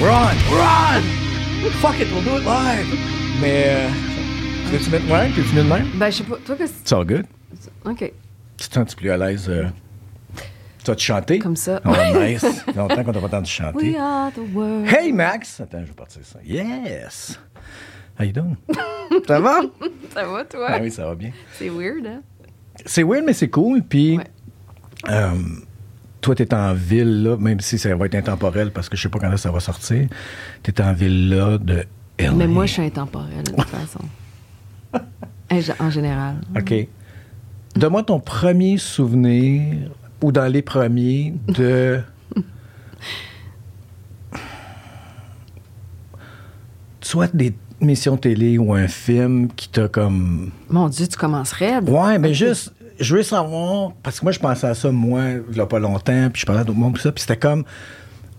We're on! We're on! Fuck it, we'll do it live! Mais. Euh, tu veux-tu mettre. Ouais, tu veux-tu mettre même? Ben, je sais pas. Toi, qu'est-ce que. It's all good. OK. Tu te sens plus à l'aise? Euh... Tu vas-te chanter? Comme ça. Oh, nice. Longtemps qu'on t'a pas entendu chanter. We are the world. Hey, Max! Attends, je vais partir ça. Yes! How you doing? ça va? Ça va, toi? Ah oui, ça va bien. C'est weird, hein? C'est weird, mais c'est cool. Puis, Ouais. euh, toi, t'es en ville, là, même si ça va être intemporel parce que je sais pas quand ça va sortir. T'es en ville, là, de LA. Mais moi, je suis intemporelle, de toute façon. En gé- En général. OK. Donne-moi ton premier souvenir, ou dans les premiers, de. Soit des émissions télé ou un film qui t'a comme. Mon Dieu, tu commences raide. Ouais, mais juste, je veux savoir, parce que moi, je pensais à ça, moi, il y a pas longtemps, puis je parlais à d'autres monde, tout ça, puis c'était comme.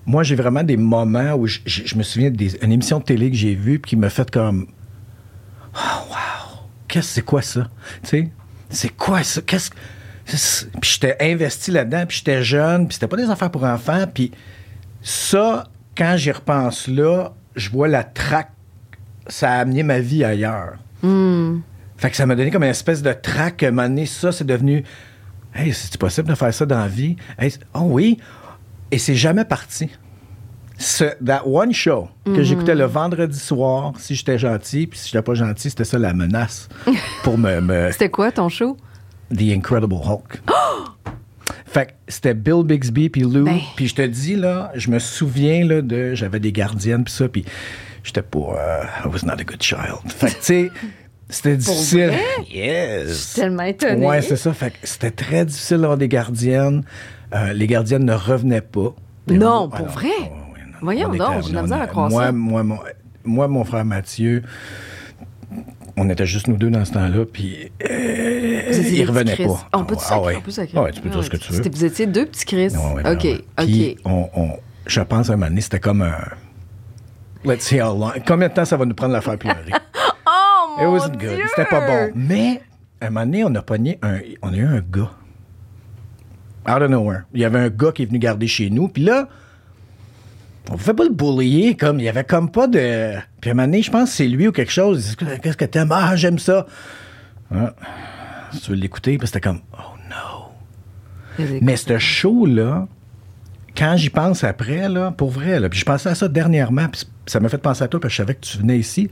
Moi, j'ai vraiment des moments où je, me souviens d'une émission de télé que j'ai vue, puis qui m'a fait comme. Oh, wow! Qu'est-ce que c'est quoi ça? Tu sais? C'est quoi ça? Qu'est-ce que. Puis j'étais investi là-dedans, puis j'étais jeune, puis c'était pas des affaires pour enfants, puis ça, quand j'y repense là, je vois la traque. Ça a amené ma vie ailleurs. Fait que ça m'a donné comme une espèce de trac. À un moment donné, ça, c'est devenu. Hey, c'est possible de faire ça dans la vie? Hey, oh oui! Et c'est jamais parti. Ce, that one show que j'écoutais le vendredi soir, si j'étais gentil, puis si j'étais pas gentil, c'était ça la menace pour me- me, C'était quoi ton show? The Incredible Hulk. Fait que c'était Bill Bixby puis Lou. Ben. Puis je te dis, là, je me souviens, là, de... J'avais des gardiennes puis ça, puis j'étais pas... euh, I was not a good child. Fait que, tu sais, c'était difficile. Yes! Je suis tellement étonnée. Ouais, c'est ça. Fait c'était très difficile d'avoir des gardiennes. Euh, les gardiennes ne revenaient pas. Non, Ah pour vrai? ouais, non. Voyons On donc, j'ai la on- misère à croire moi, ça. Moi, mon, moi, mon frère Mathieu, on était juste nous deux dans ce temps-là, puis euh, il revenait pas. On peut Ah ouais. on peut. Ah ouais, tu peux dire Ah ce que ouais. tu veux. Vous étiez deux petits Chris. Ouais, ouais, OK, ouais, ouais. Puis OK. on, on- je pense à un moment donné, c'était comme un. Let's see how long. Combien de temps ça va nous prendre la faire pleurer? Oh, It wasn't Dieu! good. C'était pas bon. Mais, à un moment donné, on a pogné un. On a eu un gars. Out of nowhere. Il y avait un gars qui est venu garder chez nous. Puis là, on pouvait pas le bullier. Comme, il y avait comme pas de. Puis à un moment donné, je pense que c'est lui ou quelque chose. Qu'est-ce que t'aimes? Ah, j'aime ça. Ah. Si tu veux l'écouter, puis c'était comme, oh no. Mais ce show-là, quand j'y pense après, là, pour vrai, là, puis je pensais à ça dernièrement, puis ça m'a fait penser à toi, parce que je savais que tu venais ici.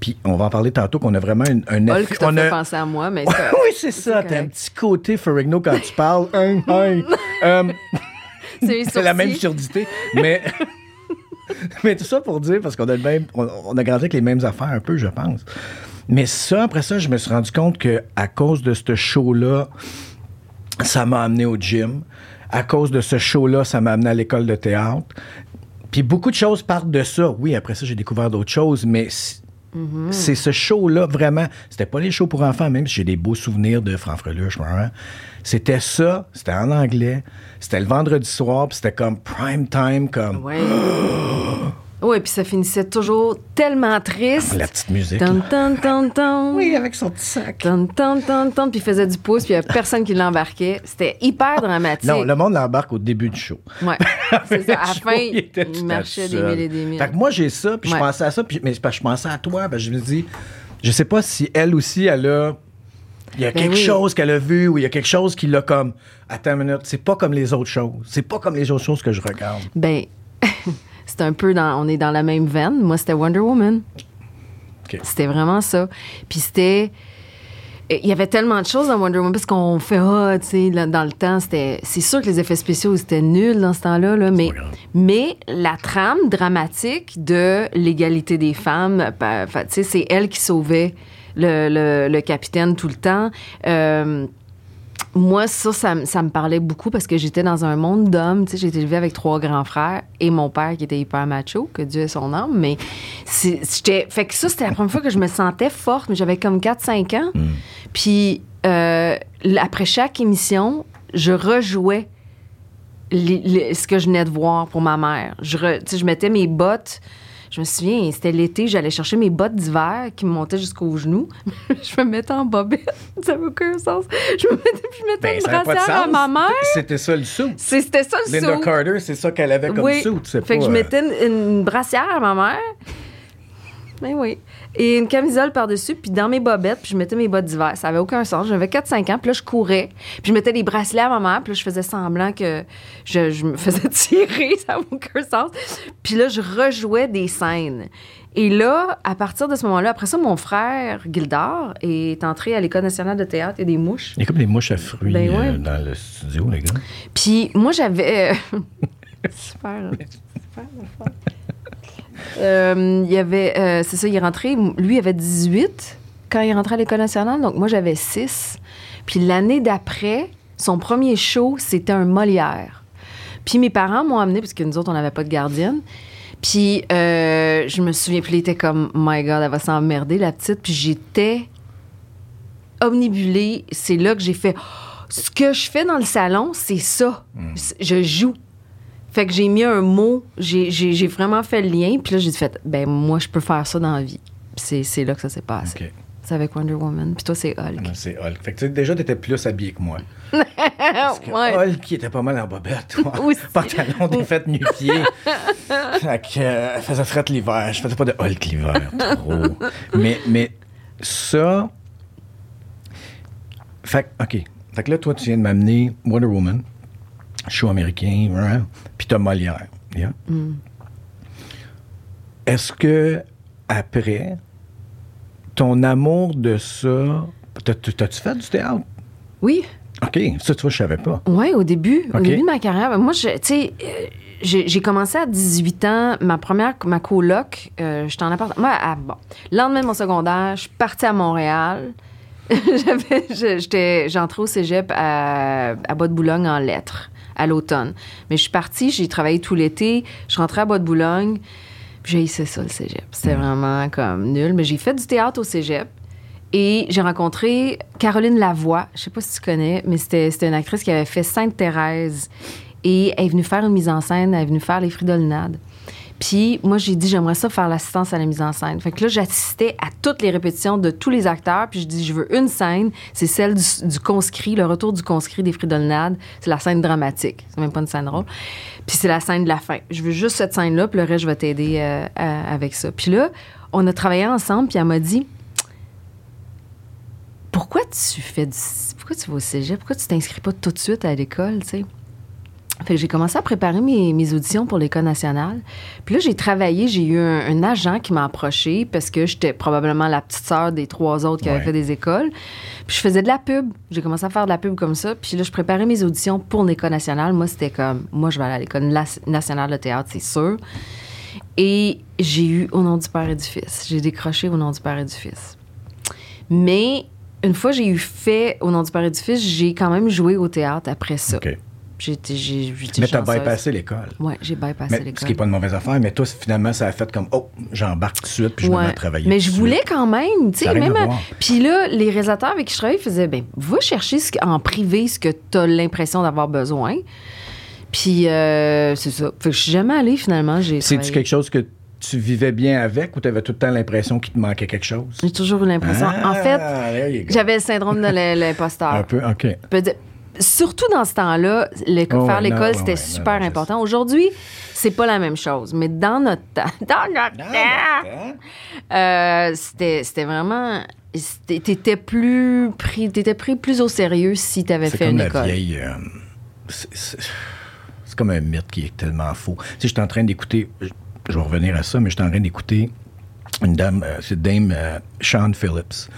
Puis on va en parler tantôt, qu'on a vraiment un, un Hulk effet- on fait a- penser à moi, mais oui, c'est ça. T'as un petit côté Ferrigno quand tu parles. Hein, hein. Euh, c'est c'est la même surdité. Mais, mais tout ça pour dire, parce qu'on a, le même, on, on a grandi avec les mêmes affaires un peu, je pense. Mais ça, après ça, je me suis rendu compte que à cause de ce show-là, ça m'a amené au gym. À cause de ce show-là, ça m'a amené à l'école de théâtre. Puis beaucoup de choses partent de ça. Oui, après ça, j'ai découvert d'autres choses, mais c- c'est ce show-là, vraiment. C'était pas les shows pour enfants, même si j'ai des beaux souvenirs de Franfreluche. hein. C'était ça, c'était en anglais. C'était le vendredi soir, puis c'était comme prime time, comme Ouais. Oui, puis ça finissait toujours tellement triste. la petite musique. Tan, tan, tan, tan. Oui, avec son petit sac. Tan, tan, tan, tan. Puis il faisait du pouce, puis il n'y avait personne qui l'embarquait. C'était hyper dramatique. Non, le monde l'embarque au début du show. Ouais. C'est ça. À la fin, show, il était tout il marchait des mille et des mille. Fait que moi, j'ai ça, puis Ouais. je pensais à ça, puis, mais je pensais à toi, ben, je me dis, je sais pas si elle aussi, elle a. Il y a Ben quelque oui. chose qu'elle a vu ou il y a quelque chose qui l'a comme. Attends une minute, c'est pas comme les autres choses. C'est pas comme les autres choses que je regarde. Ben, c'est un peu dans. On est dans la même veine. Moi, c'était Wonder Woman. C'était vraiment ça. Puis c'était. Il y avait tellement de choses dans Wonder Woman parce qu'on fait ah, tu sais, dans le temps, c'était. C'est sûr que les effets spéciaux c'était nul dans ce temps-là, là, mais mais la trame dramatique de l'égalité des femmes, fa- tu sais, c'est elle qui sauvait le, le- le capitaine tout le temps. Euh, moi, ça, ça, me- ça me parlait beaucoup parce que j'étais dans un monde d'hommes. Tu sais, j'ai été élevée avec trois grands frères et mon père qui était hyper macho, que Dieu ait son âme. Mais j'étais. Fait que ça, c'était la première fois que je me sentais forte, mais j'avais comme 4-5 ans. Puis, euh, après chaque émission, je rejouais les- les- ce que je venais de voir pour ma mère. Je, re- je mettais mes bottes. Je me souviens, c'était l'été, j'allais chercher mes bottes d'hiver qui me montaient jusqu'aux genoux. je me mettais en bobette. Ça n'a aucun sens. Je me mettais, je mettais Ben, une brassière à ma mère. C'était ça le sou. C'était ça le Linda. Carter, c'est ça qu'elle avait comme oui. sou. tu sais Fait que pas, je euh, mettais une, une brassière à ma mère. Ben oui. Et une camisole par-dessus, puis dans mes bobettes, puis je mettais mes bottes d'hiver. Ça avait aucun sens. J'avais 4-5 ans, puis là, je courais. Puis je mettais des bracelets à ma mère, puis là, je faisais semblant que je, je me faisais tirer. Ça n'avait aucun sens. Puis là, je rejouais des scènes. Et là, à partir de ce moment-là, après ça, mon frère, Gildard, est entré à l'École nationale de théâtre et des mouches. Il y a comme des mouches à fruits Ben ouais. euh, dans le studio, les gars. Puis moi, j'avais. super. super le fun. Euh, il y avait. euh, c'est ça, il est rentré. Lui, avait 18 quand il est rentré à l'École nationale, donc moi, j'avais 6. Puis l'année d'après, son premier show, c'était un Molière. Puis mes parents m'ont amené, parce que nous autres, on n'avait pas de gardienne. Puis euh, je me souviens, puis il était comme, my God, elle va s'emmerder, la petite. Puis j'étais omnibulée. C'est là que j'ai fait, ce que je fais dans le salon, c'est ça. C'est- Je joue. Fait que j'ai mis un mot, j'ai- vraiment fait le lien. Puis là, j'ai fait, ben moi, je peux faire ça dans la vie. C'est- là que ça s'est passé. C'est avec Wonder Woman. Puis toi, c'est Hulk. Ouais, C'est Hulk. Fait que tu déjà, t'étais plus habillé que moi. Parce que Ouais. Hulk, qui était pas mal en bobette. toi. Aussi. Pantalon défaite nu-pied. fait que, euh, faisait frette l'hiver. Je faisais pas de Hulk l'hiver. Trop. mais, mais ça... Fait que, OK. Fait que là, toi, tu viens de m'amener Wonder Woman, show américain, hein, puis t'as Molière. yeah? Est-ce que, après, ton amour de ça... t'as- T'as-tu fait du théâtre? Oui. OK, ça, tu vois, je savais pas. Oui, au début, au début de ma carrière. ben, Moi, je- tu sais, euh, j'ai commencé à 18 ans. Ma première, ma coloc, euh, j'étais en appart. Moi, à- bon, le lendemain de mon secondaire, je suis partie à Montréal. J'avais- je- j'étais- J'entrais au cégep à, à Bas-de-Boulogne en lettres à l'automne. Mais je suis partie, j'ai travaillé tout l'été. Je rentrais à Bas-de-Boulogne. puis J'ai essayé ça, le cégep. C'était vraiment comme nul. Mais j'ai fait du théâtre au cégep. Et j'ai rencontré Caroline Lavoie. Je sais pas si tu connais, mais c'était une actrice qui avait fait Sainte-Thérèse. Et elle est venue faire une mise en scène, elle est venue faire les Fridolnades. Puis moi, j'ai dit, j'aimerais ça faire l'assistance à la mise en scène. Fait que là, j'assistais à toutes les répétitions de tous les acteurs. Puis je dis, je veux une scène. C'est celle du, conscrit, le retour du conscrit des Fridolnades. C'est la scène dramatique. C'est même pas une scène drôle. Puis c'est la scène de la fin. Je veux juste cette scène-là, puis le reste, je vais t'aider euh, avec ça. Puis là, on a travaillé ensemble, puis elle m'a dit, pourquoi tu fais du, pourquoi tu vas au cégep? Pourquoi tu t'inscris pas tout de suite à l'école, tu sais? Fait que j'ai commencé à préparer mes, mes auditions pour l'École nationale. Puis là, j'ai travaillé, j'ai eu un, un agent qui m'a approché parce que j'étais probablement la petite sœur des trois autres qui avaient fait des écoles. Puis je faisais de la pub. J'ai commencé à faire de la pub comme ça. Puis là, je préparais mes auditions pour l'École nationale. Moi, c'était comme, moi, je vais aller à l'École nationale de théâtre, c'est sûr. Et j'ai eu Au nom du Père et du Fils. J'ai décroché Au nom du Père et du Fils. Mais une fois j'ai eu fait Au nom du Père et du Fils, j'ai quand même joué au théâtre après ça. J'ai- été Mais t'as bypassé l'école. Ouais, j'ai bypassé l'école. ce qui n'est pas une mauvaise affaire, mais toi, finalement, ça a fait comme, oh, j'embarque tout de suite, puis je me Ouais. mets à travailler. Mais je voulais suite. quand même, tu sais, même. à. Puis là, les réalisateurs avec qui je travaillais faisaient, ben, va chercher ce en privé ce que tu as l'impression d'avoir besoin. Puis euh, c'est ça. Fait que je suis jamais allée finalement. J'ai C'est-tu quelque chose que tu vivais bien avec ou tu avais tout le temps l'impression qu'il te manquait quelque chose? J'ai toujours eu l'impression. Ah, en fait, you go. j'avais le syndrome de l'im- l'imposteur. Un peu, OK. Surtout dans ce temps-là, Oh, faire l'école, c'était ouais, super non, je important. Aujourd'hui, c'est pas la même chose. Mais dans notre temps, dans notre temps, euh, c'était vraiment. T'étais plus pris, pris plus au sérieux si t'avais fait comme une école. euh, c'est- comme un mythe qui est tellement faux. Tu sais, j'étais en train d'écouter. Je je vais revenir à ça, mais j'étais en train d'écouter une dame, euh, c'est Dame euh, Sean Phillips,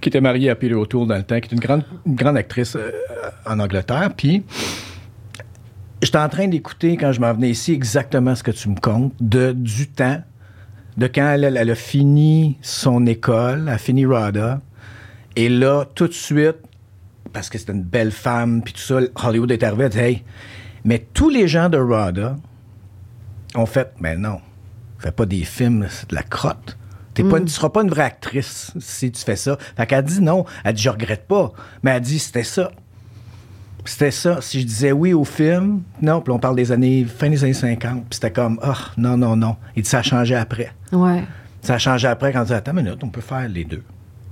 qui était mariée à Peter O'Toole dans le temps, qui est une grande, actrice euh, en Angleterre. Puis, j'étais en train d'écouter, quand je m'en venais ici, exactement ce que tu me comptes, de, du temps, de quand elle, a fini son école, elle a fini RADA, et là, tout de suite, parce que c'était une belle femme, puis tout ça, Hollywood est arrivé, dit, hey, mais tous les gens de RADA ont fait, mais non, fais pas des films, c'est de la crotte. T'es pas une- tu seras pas une vraie actrice si tu fais ça. Fait qu'elle dit non. Elle dit, je regrette pas. Mais elle dit, c'était ça. C'était ça. Si je disais oui au film, non, puis on parle des années, fin des années 50, puis c'était comme, ah, non, non, non. Il dit, ça a changé après. Ouais. Ça a changé après quand on dit, attends une minute, on peut faire les deux.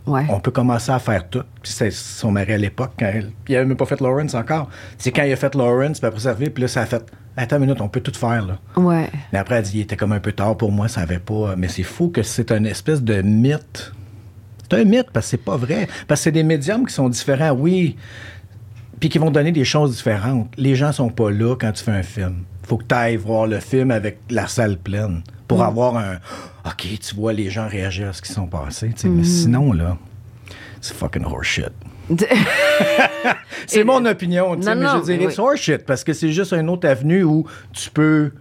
Ouais. On peut commencer à faire tout. Puis c'est son mari à l'époque, quand elle, il avait même pas fait Lawrence encore. C'est quand il a fait Lawrence, puis après ça puis là, ça a fait, attends une minute, on peut tout faire, là. Ouais. Mais après, elle dit, il était comme un peu tard pour moi, ça avait pas. Mais c'est fou que c'est une espèce de mythe. C'est un mythe parce que c'est pas vrai. Parce que c'est des médiums qui sont différents, oui, puis qui vont donner des choses différentes. Les gens sont pas là quand tu fais un film. Faut que tu ailles voir le film avec la salle pleine pour avoir un. OK, tu vois les gens réagir à ce qui sont passés. Mais sinon, là, c'est fucking horseshit. C'est mon opinion, tu sais, mais je non, dirais oui. c'est horseshit parce que c'est juste une autre avenue où tu peux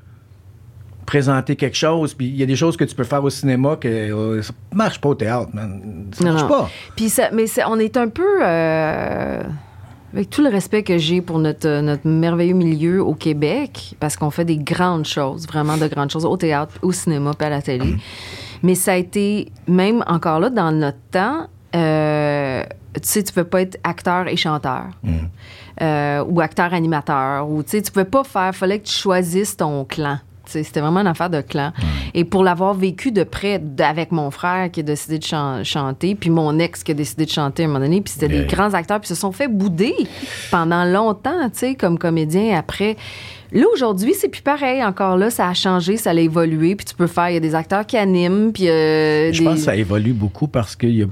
présenter quelque chose, puis il y a des choses que tu peux faire au cinéma que euh, ça marche pas au théâtre, man. Ça Non, marche non. pas. Puis ça, mais on est un peu. euh, avec tout le respect que j'ai pour notre, notre merveilleux milieu au Québec, parce qu'on fait des grandes choses, vraiment de grandes choses, au théâtre, au cinéma, puis à la télé. Mais ça a été, même encore là, dans notre temps, euh, tu sais, tu peux pas être acteur et chanteur. Euh, ou acteur-animateur. Ou, tu sais, tu pouvais pas faire, fallait que tu choisisses ton clan. C'était vraiment une affaire de clan. Et pour l'avoir vécu de près avec mon frère qui a décidé de chan- chanter, puis mon ex qui a décidé de chanter à un moment donné, puis c'était Yeah. des grands acteurs, puis se sont fait bouder pendant longtemps, tu sais, comme comédien après. Là, aujourd'hui, c'est plus pareil. Encore là, ça a changé, ça a évolué, puis tu peux faire, il y a des acteurs qui animent, puis... euh, Je des- pense que ça évolue beaucoup parce que y a-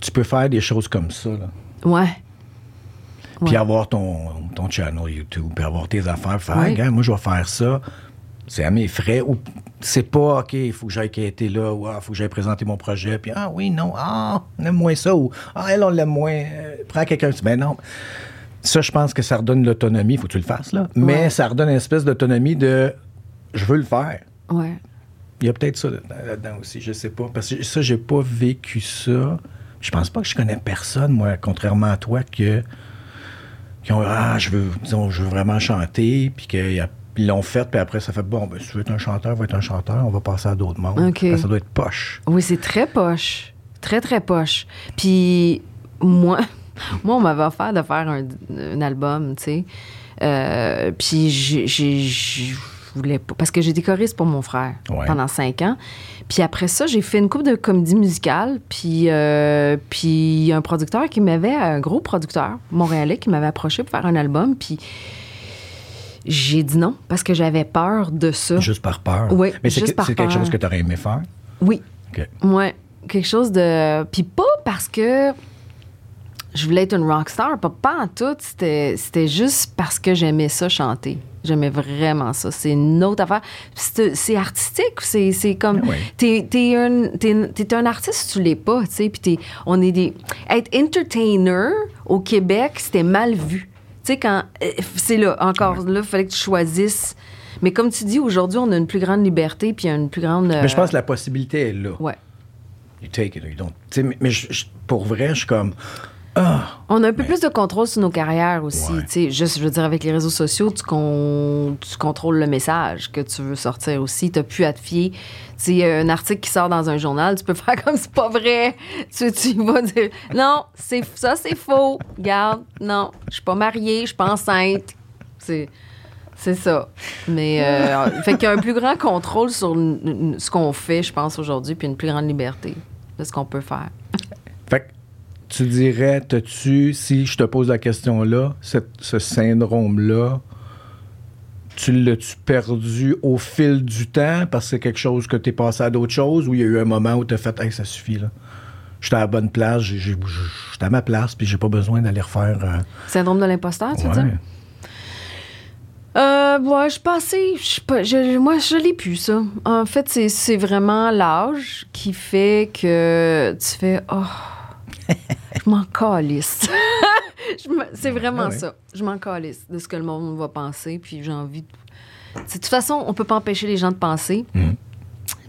tu peux faire des choses comme ça, là. Ouais. Puis Ouais. avoir ton, ton channel YouTube, puis avoir tes affaires, faire, Ouais. Hey, moi, je vais faire ça. C'est à mes frais. Ou c'est pas, OK, il faut que j'aille quitter là, ou il faut que j'aille présenter mon projet, puis ah oui, non, ah, on aime moins ça, ou ah, elle, on l'aime moins. Euh, prends quelqu'un. Ben non. Ça, je pense que ça redonne l'autonomie, il faut que tu le fasses, là. Mais Ouais. ça redonne une espèce d'autonomie de je veux le faire. Ouais. Il y a peut-être ça là- là-dedans aussi, je sais pas. Parce que ça, j'ai pas vécu ça. Je pense pas que je connais personne, moi, contrairement à toi, que qui ont ah je veux disons je veux vraiment chanter puis qu'ils l'ont fait puis après ça fait bon ben si tu veux être un chanteur va être un chanteur on va passer à d'autres mondes ça doit être poche Oui, c'est très poche. Très, très poche. Puis moi, moi on m'avait offert de faire un, un album, tu sais. Euh, puis j'ai- voulais pas... Parce que j'étais choriste pour mon frère Ouais. pendant cinq ans. Puis après ça, j'ai fait une coupe de comédie musicale. Puis euh, puis il y a un producteur qui m'avait... Un gros producteur montréalais qui m'avait approché pour faire un album. Puis j'ai dit non parce que j'avais peur de ça. juste par peur? Oui, mais c'est que- quelque peur. chose que tu aurais aimé faire? Oui. OK. Ouais, quelque chose de. Puis pas parce que je voulais être une rockstar, pas, pas en tout. C'était, c'était juste parce que j'aimais ça chanter. J'aimais vraiment ça. C'est une autre affaire. C'est, artistique. C'est, c'est comme. Ah ouais. T'es, t'es un, t'es un artiste, tu l'es pas, tu sais. Puis on est des. Être entertainer au Québec, c'était mal vu. Tu sais, quand. euh, C'est là, encore là, il fallait que tu choisisses. Mais comme tu dis, aujourd'hui, on a une plus grande liberté, puis une plus grande. mais je pense euh, que la possibilité est là Ouais. you take it or you don't Tu sais, mais, mais je- je- pour vrai je suis comme ah On a un peu plus de contrôle sur nos carrières aussi. Ouais. Juste, je veux dire, avec les réseaux sociaux, tu, con- tu contrôles le message que tu veux sortir aussi. Tu n'as plus à te fier. Tu sais, un article qui sort dans un journal, tu peux faire comme c'est pas vrai. Tu, tu vas dire non, c'est ça, c'est faux. Garde, non, je suis pas mariée, je suis pas enceinte. C'est. C'est ça. Mais, euh, fait qu'il y a un plus grand contrôle sur ce qu'on fait, je pense, aujourd'hui, puis une plus grande liberté de ce qu'on peut faire. Fait que tu dirais, t'as-tu, si je te pose la question là, cette- ce syndrome-là, tu l'as-tu perdu au fil du temps parce que c'est quelque chose que t'es passé à d'autres choses ou il y a eu un moment où t'as fait, hey, ça suffit là. J'étais à la bonne place, j'étais à ma place, puis j'ai pas besoin d'aller refaire. euh, Syndrome de l'imposteur, tu veux ouais. dire? Euh, ouais, je pensais, je, je- moi, je l'ai plus, ça. En fait, c'est, c'est vraiment l'âge qui fait que tu fais, oh, je m'en calisse. C'est vraiment Ah ouais. ça. Je m'en calisse de ce que le monde va penser, puis j'ai envie de... De toute façon, on peut pas empêcher les gens de penser, Mhm.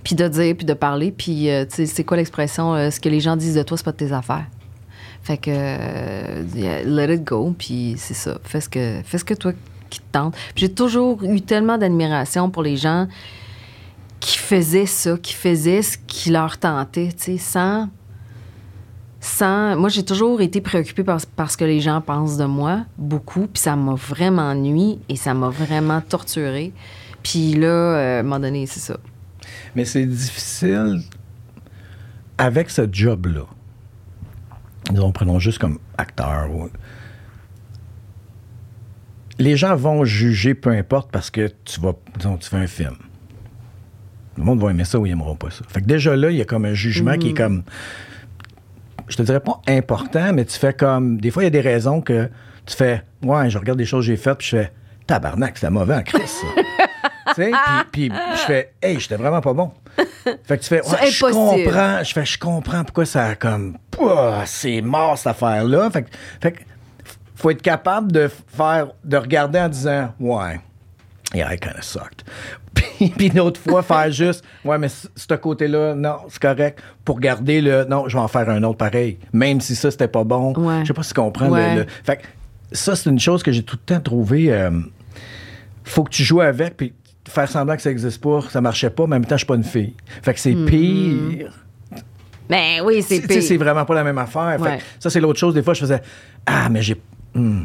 puis de dire, puis de parler, puis euh, tu sais, c'est quoi l'expression? euh, ce que les gens disent de toi, c'est pas de tes affaires. Fait que euh, yeah, let it go, puis c'est ça. Fais ce que, fais ce que toi qui te tente. J'ai toujours eu tellement d'admiration pour les gens qui faisaient ça, qui faisaient ce qui leur tentait, tu sais, sans sans. Moi, j'ai toujours été préoccupée par, par ce que les gens pensent de moi, beaucoup, puis ça m'a vraiment nuit et ça m'a vraiment torturée. Puis là, euh, à un moment donné, c'est ça. Mais c'est difficile avec ce job-là. Disons, prenons juste comme acteur. Les gens vont juger peu importe parce que tu vas, disons, tu fais un film. Le monde va aimer ça ou ils n'aimeront pas ça. Fait que déjà là, il y a comme un jugement qui est comme. Je te dirais pas important, mais tu fais comme. Des fois, il y a des raisons que tu fais. Ouais, je regarde des choses que j'ai faites, puis je fais. Tabarnak, c'était mauvais en crise, ça. tu sais, puis, puis je fais. Hey, j'étais vraiment pas bon. Fait que tu fais. Ouais, je comprends. Je fais. Je comprends pourquoi ça a comme. Pouah, c'est mort, cette affaire-là. Fait que. Fait que faut être capable de faire. De regarder en disant. Ouais. Yeah, I kind of sucked. Puis, puis une autre fois, faire juste, ouais, mais ce côté-là, non, c'est correct. Pour garder le, non, je vais en faire un autre pareil. Même si ça, c'était pas bon. Ouais. Je sais pas si tu comprends. le- Ouais. le- fait que ça, c'est une chose que j'ai tout le temps trouvé. euh, faut que tu joues avec, puis faire semblant que ça existe pas, ça marchait pas, mais en même temps, je suis pas une fille. Fait que c'est pire. Ben oui, c'est pire. c'est vraiment pas la même affaire. Fait que ça, c'est l'autre chose. Des fois, je faisais, ah, mais j'ai. hmm,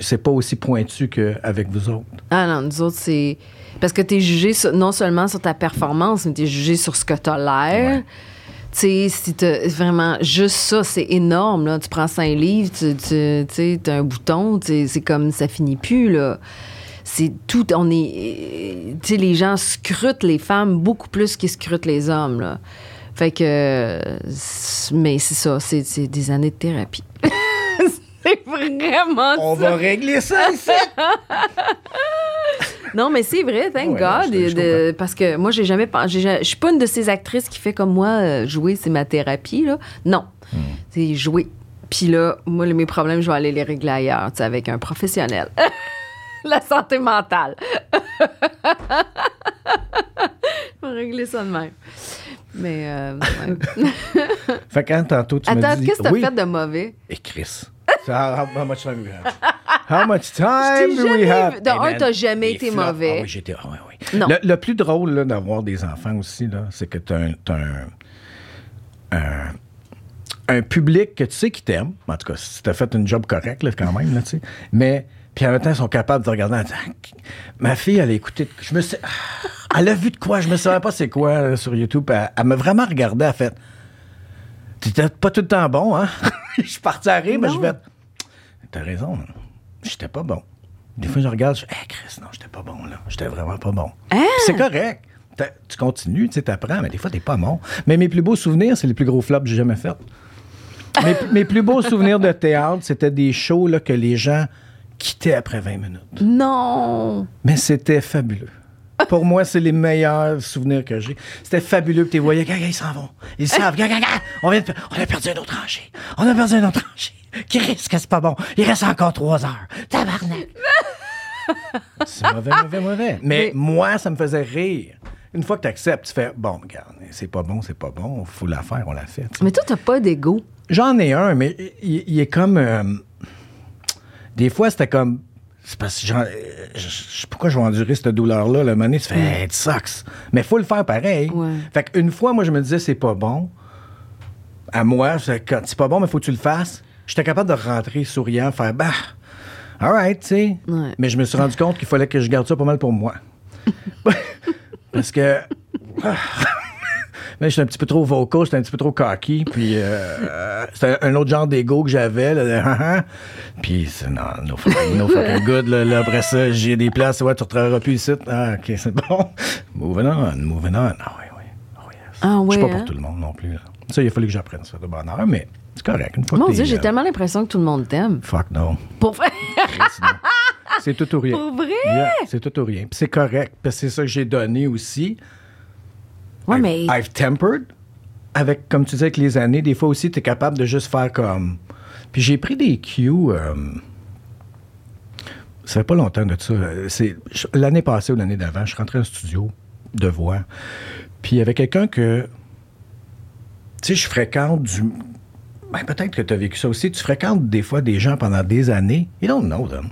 c'est pas aussi pointu qu'avec vous autres. Ah non, nous autres, c'est. Parce que tu es jugé sur- non seulement sur ta performance, mais tu es jugé sur ce que tu as l'air. Ouais. Tu sais, si t'as- vraiment, juste ça, c'est énorme. Là. Tu prends cinq livres, tu sais, t'as un bouton, c'est comme ça finit plus. là. C'est tout. On est. Tu sais, les gens scrutent les femmes beaucoup plus qu'ils scrutent les hommes. Là. Fait que. Mais c'est ça, c'est des années de thérapie. c'est vraiment On ça. va régler ça ici. Non, mais c'est vrai, thank Ouais, God. je te- je de- parce que moi, j'ai jamais pensé. Je suis pas une de ces actrices qui fait comme moi, euh, jouer, c'est ma thérapie. Là. Non. Hmm. C'est jouer. Puis là, moi, mes problèmes, je vais aller les régler ailleurs, avec un professionnel. La santé mentale. je vais régler ça de même. Mais. euh, ouais. Fait quand tantôt, tu me Attends, qu'est-ce que t'as oui. fait de mauvais? Et Chris. So how, how- how much time do we have? How much time do we jamais have? vu- de un, t'as jamais été flops. mauvais. Ah oui, j'étais. ah oui, oui. Non. Le, le plus drôle là, d'avoir des enfants aussi, là, c'est que tu as, un, t'as un, un- un public que tu sais qui t'aime. En tout cas, si tu as fait une job correcte, là, quand même, là, tu sais. Mais. Puis en même temps, ils sont capables de regarder en disant Ma fille, elle a écouté. Je me sais. Elle a vu de quoi? Je me savais pas c'est quoi là, sur YouTube. Elle, elle m'a vraiment regardé, elle a fait. T'étais pas tout le temps bon, hein? je suis parti à rire, mais je vais. T'as raison, j'étais pas bon. Des fois, je regarde, je fais, hey, Chris, non, j'étais pas bon, là. J'étais vraiment pas bon. Hein? C'est correct. T'as- Tu continues, tu sais, t'apprends, mais des fois, t'es pas bon. Mais mes plus beaux souvenirs, c'est les plus gros flops que j'ai jamais faits. mes, mes plus beaux souvenirs de théâtre, c'était des shows là, que les gens quittaient après 20 minutes. Non! Mais c'était fabuleux. Pour moi, c'est les meilleurs souvenirs que j'ai. C'était fabuleux. Tu les voyais, gaga, ils s'en vont. Ils savent, gaga, gaga, on, vient de- on a perdu un autre rangé. On a perdu un autre rangé. Qui risque que c'est pas bon? Il reste encore trois heures. Tabarnak. c'est mauvais, mauvais, mauvais. Mais, Mais- moi, ça me faisait rire. Une fois que tu acceptes, tu fais, bon, regarde, c'est pas bon, c'est pas bon, faut la faire, on l'a fait. Mais toi, t'as pas d'ego. J'en ai un, mais il, il est comme. euh, des fois, c'était comme. C'est parce que euh, je pourquoi je vais endurer cette douleur-là. Le moment donné, tu fais, hey, it sucks. Mais il faut le faire pareil. Ouais. Fait qu'une fois, moi, je me disais, c'est pas bon. À moi, c'est quand c'est pas bon, mais faut que tu le fasses. J'étais capable de rentrer souriant, faire, bah, all right, tu sais. Ouais. Mais je me suis rendu compte qu'il fallait que je garde ça pas mal pour moi. Parce que. Mais j'étais un petit peu trop vocal, j'étais un petit peu trop cocky, puis euh, euh, c'était un autre genre d'ego que j'avais. ah, ah. puis c'est non, no fucking, no fucking good. Là, là, après ça, j'ai des places, ouais, tu ne retravailleras plus ici. Ah, ok, c'est bon. Moving on, moving on. Ah oui, oui. Oh, yes. Ah Je suis ouais, pas hein? pour tout le monde non plus. là. Ça, il a fallu que j'apprenne ça de bonne heure, mais c'est correct. Une fois Mon que Dieu, j'ai euh, tellement l'impression que tout le monde t'aime. Fuck no. Pour vrai? Non. C'est tout ou rien. Pour vrai? Yeah, c'est tout ou rien. Puis c'est correct, parce que c'est ça que j'ai donné aussi. Ouais, I've- mais. I've tempered. Avec, comme tu disais, avec les années, des fois aussi, tu es capable de juste faire comme. Puis j'ai pris des cues. euh, ça fait pas longtemps de ça. C'est l'année passée ou l'année d'avant, je suis rentré en studio de voix. Puis il y avait quelqu'un que. Tu sais, je fréquente du. Ben, peut-être que tu as vécu ça aussi. Tu fréquentes des fois des gens pendant des années. You don't know them.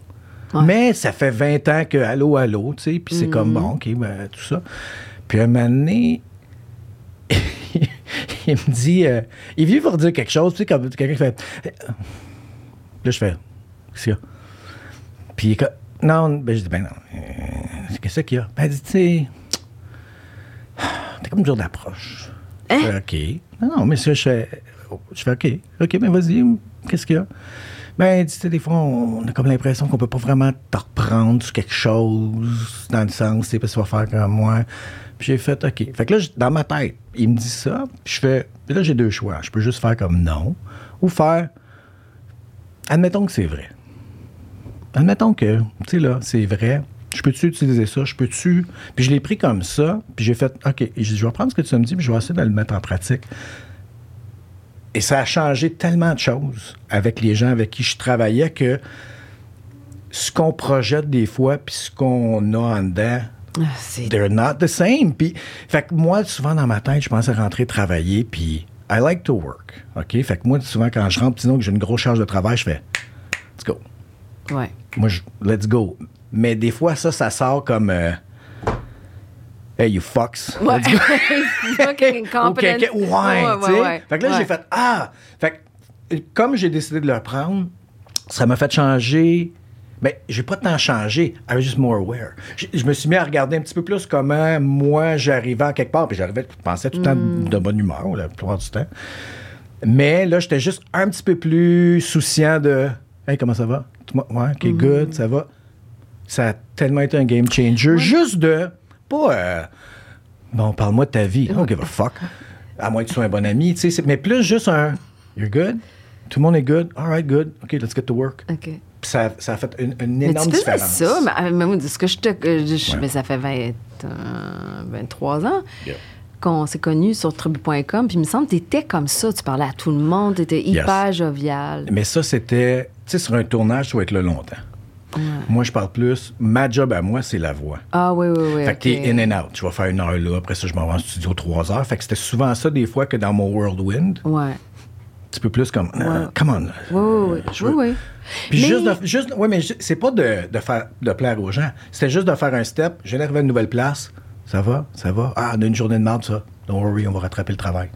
Ouais. Mais ça fait 20 ans que allô, allô, tu sais, puis c'est comme bon, OK, ben, tout ça. Puis un moment donné, il me dit, euh, il vient pour dire quelque chose, tu sais, comme quelqu'un fait. euh, Là, je fais, qu'est-ce qu'il y a? Puis il est comme, non, ben, je dis, ben non, euh, qu'est-ce qu'il y a? Ben, elle dit, tu sais, t'es comme dur d'approche. Fais, OK. Non, non, mais ça, je fais, je fais OK. OK, ben vas-y, qu'est-ce qu'il y a? Ben, tu sais, des fois, on a comme l'impression qu'on peut pas vraiment te reprendre sur quelque chose, dans le sens, tu sais, parce que tu faire comme moi. Puis j'ai fait OK. Fait que là, dans ma tête, il me dit ça, puis je fais, puis là, j'ai deux choix. Je peux juste faire comme non, ou faire, admettons que c'est vrai. Admettons que, tu sais, là, c'est vrai. Je peux-tu utiliser ça? Je peux-tu? Puis je l'ai pris comme ça, puis j'ai fait, OK, je vais prendre ce que tu me dis, puis je vais essayer de le mettre en pratique. Et ça a changé tellement de choses avec les gens avec qui je travaillais que ce qu'on projette des fois, puis ce qu'on a en dedans, Ah, they're not the same. Puis, fait que moi, souvent dans ma tête, je pensais rentrer travailler, puis I like to work. OK? Fait que moi, souvent, quand je rentre, sinon que j'ai une grosse charge de travail, je fais, let's go. ouais. Moi, je, let's go. Mais des fois, ça, ça sort comme, euh, hey, you fucks. Ouais. Let's go. Fucking ouais, tu sais. ouais. Fait que là, Ouais. j'ai fait Ah! Fait que, comme j'ai décidé de le prendre, ça m'a fait changer. Mais j'ai pas tant changé. I was just more aware. Je, je me suis mis à regarder un petit peu plus comment moi j'arrivais à quelque part. Puis j'arrivais, je pensais tout le temps Mm. de bonne humeur, la plupart du temps. Mais là, j'étais juste un petit peu plus souciant de Hey, comment ça va? Ouais, Mm. ok, good, ça va. Ça a tellement été un game changer. Juste de. Pas. euh, bon, parle-moi de ta vie. I don't give a fuck. À moins que tu sois un bon ami, tu sais. c'est- Mais plus juste un. You're good? Tout le monde est good? All right, good. OK, let's get to work. OK. Puis ça, ça a fait une, une Mais énorme tu différence. ça, mais, ce que je te. euh, je- Ouais. mais ça fait 20, euh, 23 ans Yeah. qu'on s'est connus sur tribu.com. Puis il me semble que tu étais comme ça. Tu parlais à tout le monde. Tu étais hyper jovial. Mais ça, c'était. Tu sais, sur un tournage, tu vas être là longtemps. Moi, je parle plus. Ma job à moi, c'est la voix. Ah oui, oui, oui. Fait que t'es in and out. Tu vas faire une heure là, après ça, je m'en vais en studio trois heures. Fait que c'était souvent ça, des fois, que dans mon whirlwind, Ouais. un petit peu plus comme, Ah, come on. Oui, oui, oui. Je oui, oui. Puis Mais- juste, de, juste, ouais, mais c'est pas de, de faire, de plaire aux gens. C'était juste de faire un step. Je viens à une nouvelle place. Ça va, ça va. Ah, on a une journée de merde, ça. Don't worry, on va rattraper le travail.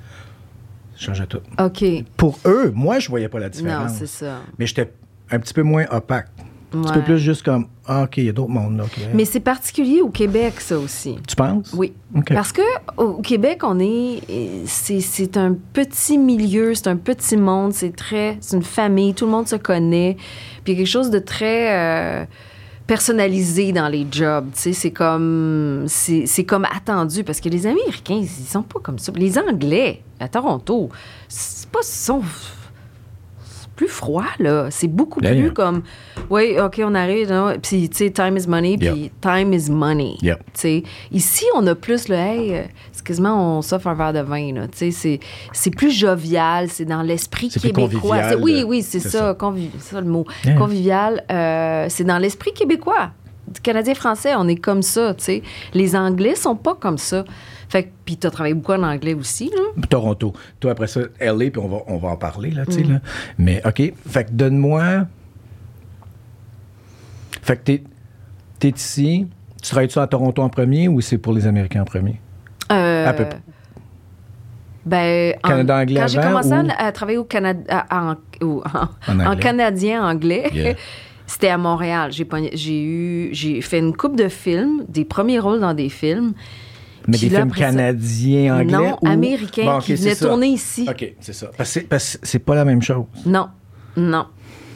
Changeait tout. OK. Pour eux, moi, je voyais pas la Non, différence. c'est ça. Mais j'étais un petit peu moins opaque. Un petit Ouais. peu plus juste comme, ah, OK, il y a d'autres mondes, là. Mais c'est particulier au Québec, ça aussi. Tu penses? Oui. Parce que au Québec, on est. C'est c'est un petit milieu, c'est un petit monde, c'est très. C'est une famille, tout le monde se connaît. Puis il y a quelque chose de très. euh, personnalisé dans les jobs, tu sais, c'est comme c'est c'est comme attendu parce que les Américains, ils sont pas comme ça. Les Anglais à Toronto, c'est pas sont c'est plus froid là, c'est beaucoup plus comme oui, OK, on arrive, non? puis tu sais time is money, puis Yep. time is money. Yep. Ici, on a plus le hey, euh, excuse-moi, on s'offre un verre de vin. là. Tu sais, c'est, plus jovial, c'est dans l'esprit québécois. oui, de- oui, c'est, ça, ça. convi- c'est ça le mot. Yeah. Convivial, euh, c'est dans l'esprit québécois. Canadien-français, on est comme ça, tu sais. Les Anglais sont pas comme ça. Fait que, puis t'as travaillé beaucoup en anglais aussi, là. Toronto. Toi, après ça, LA, puis on va, on va en parler, là, tu sais, Mm. là. Mais, OK. Fait que donne-moi. Fait que t'es, t'es ici. Tu travailles-tu à Toronto en premier ou c'est pour les Américains en premier? Euh, À peu près. Ben, en- Canada anglais quand j'ai commencé ou- à, travailler au Canada, en, en- En en canadien anglais, Yeah. c'était à Montréal. J'ai, j'ai eu, j'ai fait une coupe de films, des premiers rôles dans des films. Mais Puis des là, films canadiens, anglais? Non, ou- américains Bon, ok, qui venaient tourner ici. OK, c'est ça. Parce que c'est, pas la même chose. Non, non,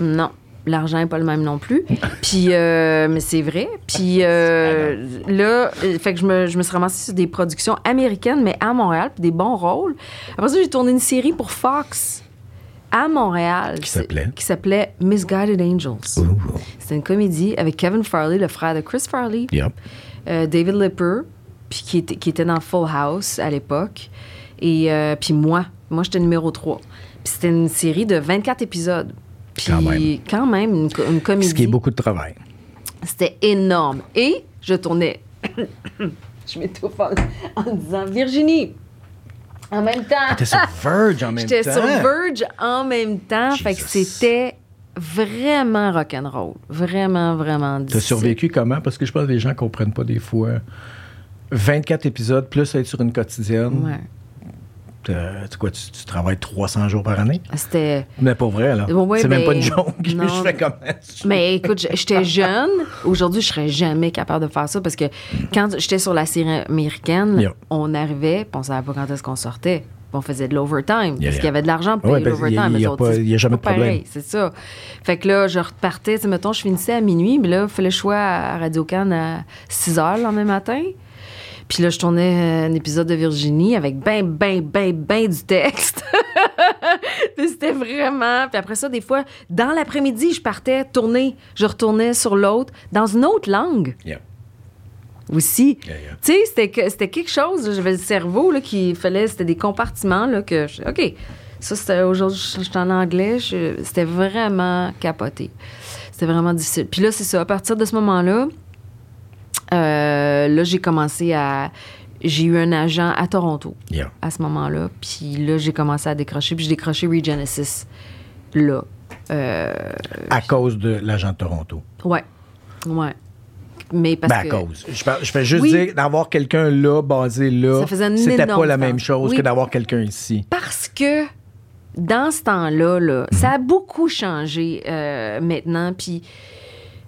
non. L'argent n'est pas le même non plus. Puis, euh, mais c'est vrai. Puis euh, là, euh, fait que je me, je me suis ramassée sur des productions américaines, mais à Montréal, puis des bons rôles. Après ça, j'ai tourné une série pour Fox à Montréal. Qui s'appelait? Qui s'appelait Misguided Angels. C'était une comédie avec Kevin Farley, le frère de Chris Farley, Yep. euh, David Lipper, puis qui était, qui était dans Full House à l'époque. Et euh, puis moi, moi j'étais numéro 3. Puis c'était une série de 24 épisodes. Puis Quand même. quand même, une, co- une comédie. Ce qui est beaucoup de travail. C'était énorme. Et je tournais. je m'étouffe en, en disant Virginie. En même temps. T'es sur Verge en même temps. J'étais sur Verge en même temps. Fait que c'était vraiment rock'n'roll. Vraiment, vraiment T'as difficile. survécu comment? Parce que je pense que les gens comprennent pas des fois. 24 épisodes, plus être sur une quotidienne. Ouais. t'as- tu, quoi, tu, tu travailles 300 jours par année? C'était. Mais pas vrai, là. Ouais, c'est même ben, pas une joke. non. je fais comme Mais écoute, j'étais jeune. Aujourd'hui, je serais jamais capable de faire ça parce que quand j'étais sur la série américaine, Yeah. on arrivait, on savait pas quand est-ce qu'on sortait. On faisait de l'overtime parce Yeah, qu'il y avait de l'argent pour payer parce a- l'overtime. il y a jamais de problème. C'est ça. Fait que là, je repartais, mettons, je finissais à minuit, mais là, il fallait le choix à Radio Cannes à 6 heures le lendemain matin. Puis là, je tournais euh, un épisode de Virginie avec ben, ben, ben, ben du texte. C'était vraiment. Puis après ça, des fois, dans l'après-midi, je partais tourner. Je retournais sur l'autre dans une autre langue Yeah. aussi. Yeah, yeah. Tu sais, c'était que- c'était quelque chose. J'avais le cerveau là, qui fallait. C'était des compartiments là, que. je- OK. Ça, c'était aujourd'hui, je suis en anglais. C'était vraiment capoté. C'était vraiment difficile. Puis là, c'est ça. À partir de ce moment-là, là, j'ai commencé à. J'ai eu un agent à Toronto Yeah. à ce moment-là. Puis là, j'ai commencé à décrocher. Puis j'ai décroché Regenesis. Là. Euh, À cause de l'agent de Toronto. ouais. Ouais. Mais parce Ben, à que. cause. Je, fais juste Oui. dire d'avoir quelqu'un là, basé là, Ça faisait une c'était pas la même chose Oui. que d'avoir quelqu'un ici. Parce que dans ce temps-là, là, ça a beaucoup changé euh, maintenant. Puis,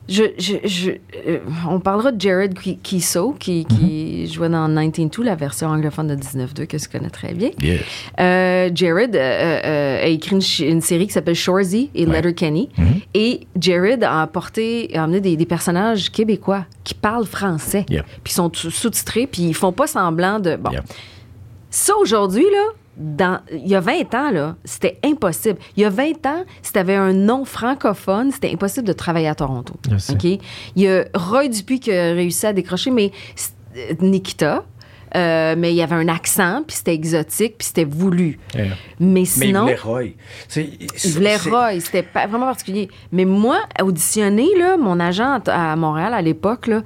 je, je, je- euh, on parlera de Jared Ki- Kiso, qui, qui jouait dans 19-2, la version anglophone de 19-2, que je connais très bien. Yes. Euh, Jared euh, a écrit une, série qui s'appelle Shorzy et Ouais. Letterkenny. Et Jared a apporté, a amené des, des personnages québécois qui parlent français. Yeah. Puis sont sous- sous-titrés, puis ils font pas semblant de. Bon. Yeah. Ça, aujourd'hui, là, dans, il y a 20 ans, là, c'était impossible. Il y a 20 ans, si tu avais un nom francophone, c'était impossible de travailler à Toronto. Il y a Roy Dupuis qui a réussi à décrocher, mais euh, Nikita, euh, mais il y avait un accent, puis c'était exotique, puis c'était voulu. Yeah. Mais Mais il sinon, voulait Roy. C'est- il voulait c'est- Roy, c'était pas vraiment particulier. Mais moi, auditionner, là, mon agent à Montréal à l'époque, là,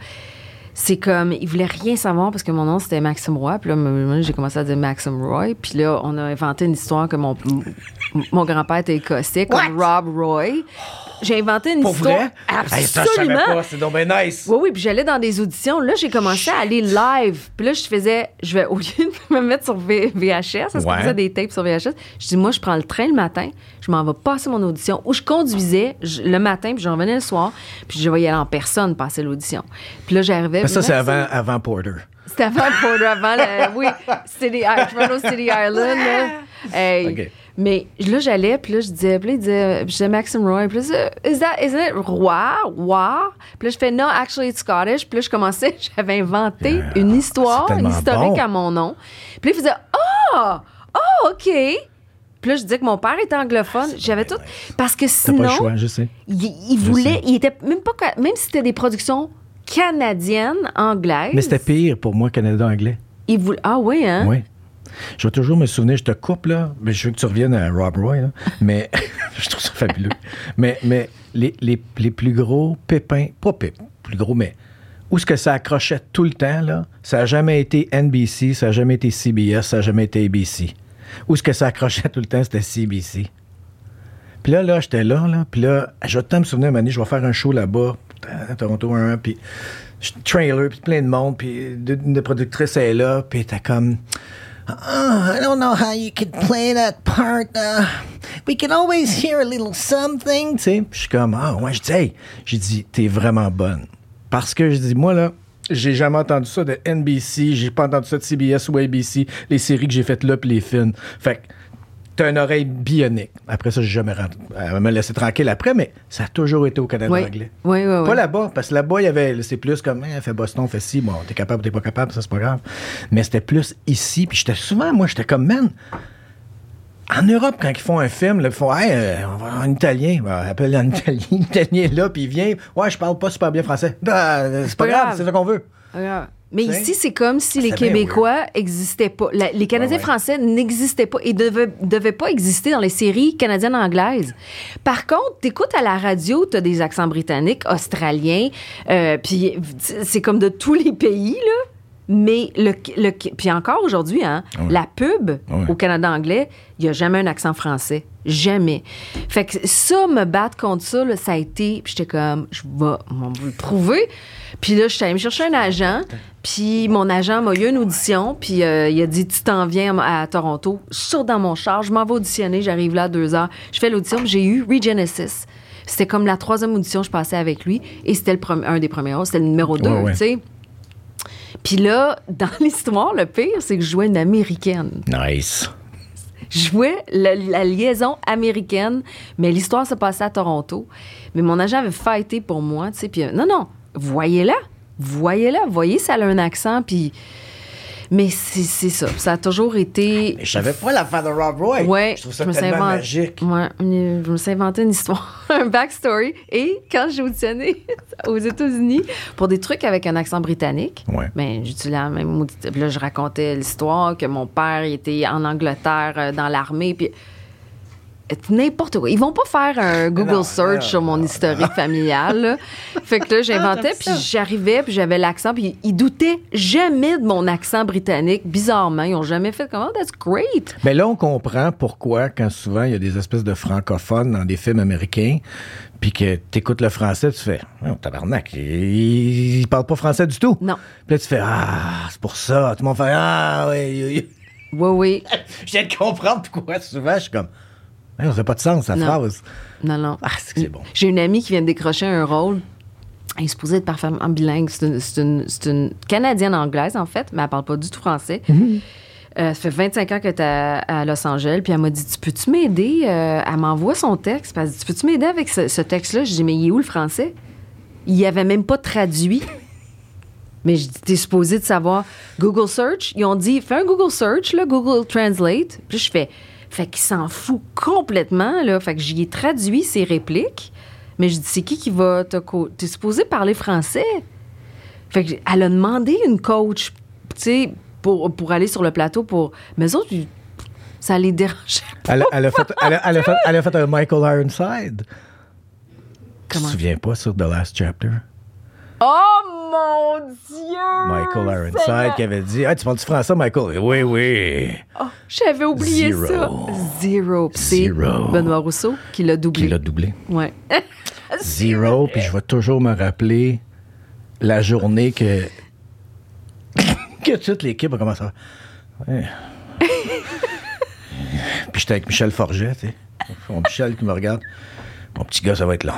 c'est comme, il voulait rien savoir parce que mon nom c'était Maxime Roy. Puis là, moi, j'ai commencé à dire Maxime Roy. Puis là, on a inventé une histoire que mon grand-père était écossais, comme Rob Roy. J'ai inventé une Pour histoire. vrai? Hey, ça, Absolument. pas. C'est donc bien nice. Oui, oui, puis j'allais dans des auditions. Là, j'ai commencé à aller live. Puis là, je faisais, je vais, au lieu de me mettre sur V- VHS, parce qu'on Ouais. faisait des tapes sur VHS, je dis, moi, je prends le train le matin, je m'en vais passer mon audition, où je conduisais je- le matin, puis je revenais le soir, puis je vais y aller en personne passer l'audition. Puis là, j'arrivais. Mais ça, c'est avant, avant Porter. C'était avant Porter, avant le, oui, City, Toronto City Island, là. Hey. Mais là, j'allais, puis là, je disais, puis là, il disait, je disais Maxime Roy, puis là, is that, isn't it Roy, Roy? Puis là, je fais, no, actually, it's Scottish. Puis là, je commençais, j'avais inventé Yeah. une histoire, C'est une historique bon. à mon nom. Puis là, il faisait, ah, oh, OK. Puis là, je disais que mon père était anglophone. J'avais tout. Parce que sinon, pas le choix, je sais. il, voulait, sais. il était même pas, même si c'était des productions canadiennes, anglaises. Mais c'était pire pour moi, Canada-anglais. Il voulait, ah oui, hein? Oui. Je vais toujours me souvenir, je te coupe là, mais je veux que tu reviennes à Rob Roy, mais je trouve ça fabuleux. mais mais les, les, les plus gros pépins, pas pépins, plus gros, mais où ce que ça accrochait tout le temps, là, ça n'a jamais été NBC, ça n'a jamais été CBS, ça n'a jamais été ABC. Où ce que ça accrochait tout le temps, c'était CBC. Puis là, là, j'étais là, là, puis là, je vais me souvenir, Mané, je vais faire un show là-bas, à Toronto 1, puis trailer, puis plein de monde, puis une des productrices est là, puis t'as comme... Oh, I don't know how you could play that part. Uh, we can always hear a little something. Tu sais, je suis comme, ah, ouais, je dis, hey, j'ai dit, t'es vraiment bonne. Parce que je dis, moi, là, j'ai jamais entendu ça de NBC, j'ai pas entendu ça de CBS ou ABC, les séries que j'ai faites là, puis les films. Fait que t'as une oreille bionique. Après ça, j'ai jamais rentré. Elle m'a laissé tranquille après, mais ça a toujours été au Canada Oui. anglais. Oui, oui, oui. Pas là-bas, parce que là-bas, il y avait, c'est plus comme, hein, fait Boston, fait ci, bon, t'es capable, t'es pas capable, ça, c'est pas grave. Mais c'était plus ici, puis j'étais souvent, moi, j'étais comme, man, en Europe, quand ils font un film, là, ils font, hey, euh, on va en italien, ben, appelle en italien, l'italien est là, puis il vient, ouais, je parle pas super bien français. Ah, c'est pas pas grave, grave. c'est ça qu'on veut. Regarde. Mais ici, c'est comme si les Québécois n'existaient pas. La- les Canadiens Ouais, ouais. français n'existaient pas et ne devaient, devaient pas exister dans les séries canadiennes-anglaises. Par contre, t'écoutes à la radio, t'as des accents britanniques, australiens, euh, puis c'est comme de tous les pays, là. Mais le, le puis encore aujourd'hui, hein, la pub Ouais. au Canada anglais, il n'y a jamais un accent français. Jamais. Fait que ça, me battre contre ça, là, ça a été. Puis j'étais comme, je vais, on va le prouver. Puis là, je suis allée me chercher un agent. Puis mon agent m'a eu une audition. Puis euh, il a dit, tu t'en viens à, à Toronto. Je sors dans mon char, je m'en vais auditionner. J'arrive là à deux heures. Je fais l'audition. J'ai eu Regenesis. C'était comme la troisième audition que je passais avec lui. Et c'était le premier- un des premiers rôles. C'était le numéro deux, Ouais, ouais. tu sais. Puis là, dans l'histoire, le pire, c'est que je jouais une américaine. Nice. Je jouais la, la liaison américaine, mais l'histoire se passait à Toronto. Mais mon agent avait fighté pour moi, tu sais. Puis, euh, non, non, voyez-la. Voyez-la. Voyez, ça a un accent, puis... Mais c'est c'est ça. Ça a toujours été... Mais je savais pas l'affaire de Rob Roy. Ouais, Je trouve ça me suis tellement inventé- magique. Ouais, je me suis inventé une histoire, un backstory. Et quand j'ai auditionné aux États-Unis pour des trucs avec un accent britannique, Ouais. ben, j'utilisais la même Là, je racontais l'histoire que mon père il était en Angleterre euh, dans l'armée. Puis n'importe quoi. Ils vont pas faire un Google Non, search non, sur mon historique familial. là. Fait que là, j'inventais, puis j'arrivais, puis j'avais l'accent, puis ils doutaient jamais de mon accent britannique. Bizarrement, ils ont jamais fait comme, oh, that's great. Mais là, on comprend pourquoi, quand souvent il y a des espèces de francophones dans des films américains, puis que tu écoutes le français, tu fais oh, tabarnak, il, il parle pas français du tout. Non. Puis là, tu fais Ah, c'est pour ça. Tout le monde fait Ah, oui, oui, oui. Oui, oui. Je viens de comprendre pourquoi souvent je suis comme Ça n'a pas de sens, sa Non. phrase. Non, non. Ah, c'est que bon. J'ai une amie qui vient de décrocher un rôle. Elle est supposée être parfaitement bilingue. C'est une, Canadienne anglaise, en fait, mais elle parle pas du tout français. Euh, ça fait 25 ans qu'elle est à, à Los Angeles. Puis elle m'a dit Tu peux-tu m'aider Euh, Elle m'envoie son texte. Puis elle dit Tu peux-tu m'aider avec ce, ce texte-là Je dis Mais il est où le français Il n'y avait même pas traduit. Mais je dis T'es supposé de savoir. Google Search, ils ont dit Fais un Google Search, là, Google Translate. Puis je fais Fait qu'il s'en fout complètement, là. Fait que j'y ai traduit ses répliques. Mais je dis, c'est qui qui va te T'es supposé parler français? Fait que, elle a demandé une coach, tu sais, pour, pour aller sur le plateau pour. Mais eux autres, ça les dérangeait. Elle, a- elle a fait, elle, a, elle a fait, elle a fait un Michael Ironside. Tu Comment? te souviens pas sur The Last Chapter? Oh mon Dieu! Michael Ironside qui avait dit Ah, tu parles du français, Michael? Oui, oui. Oh, J'avais oublié Zero. ça. Zero. C'est Zero. Benoît Rousseau qui l'a doublé. Qui l'a doublé. Ouais. Zero, puis je vais toujours me rappeler la journée que, que toute l'équipe a commencé à. Ouais. puis j'étais avec Michel Forget, tu sais. Mon Michel qui me regarde. Mon petit gars, ça va être long.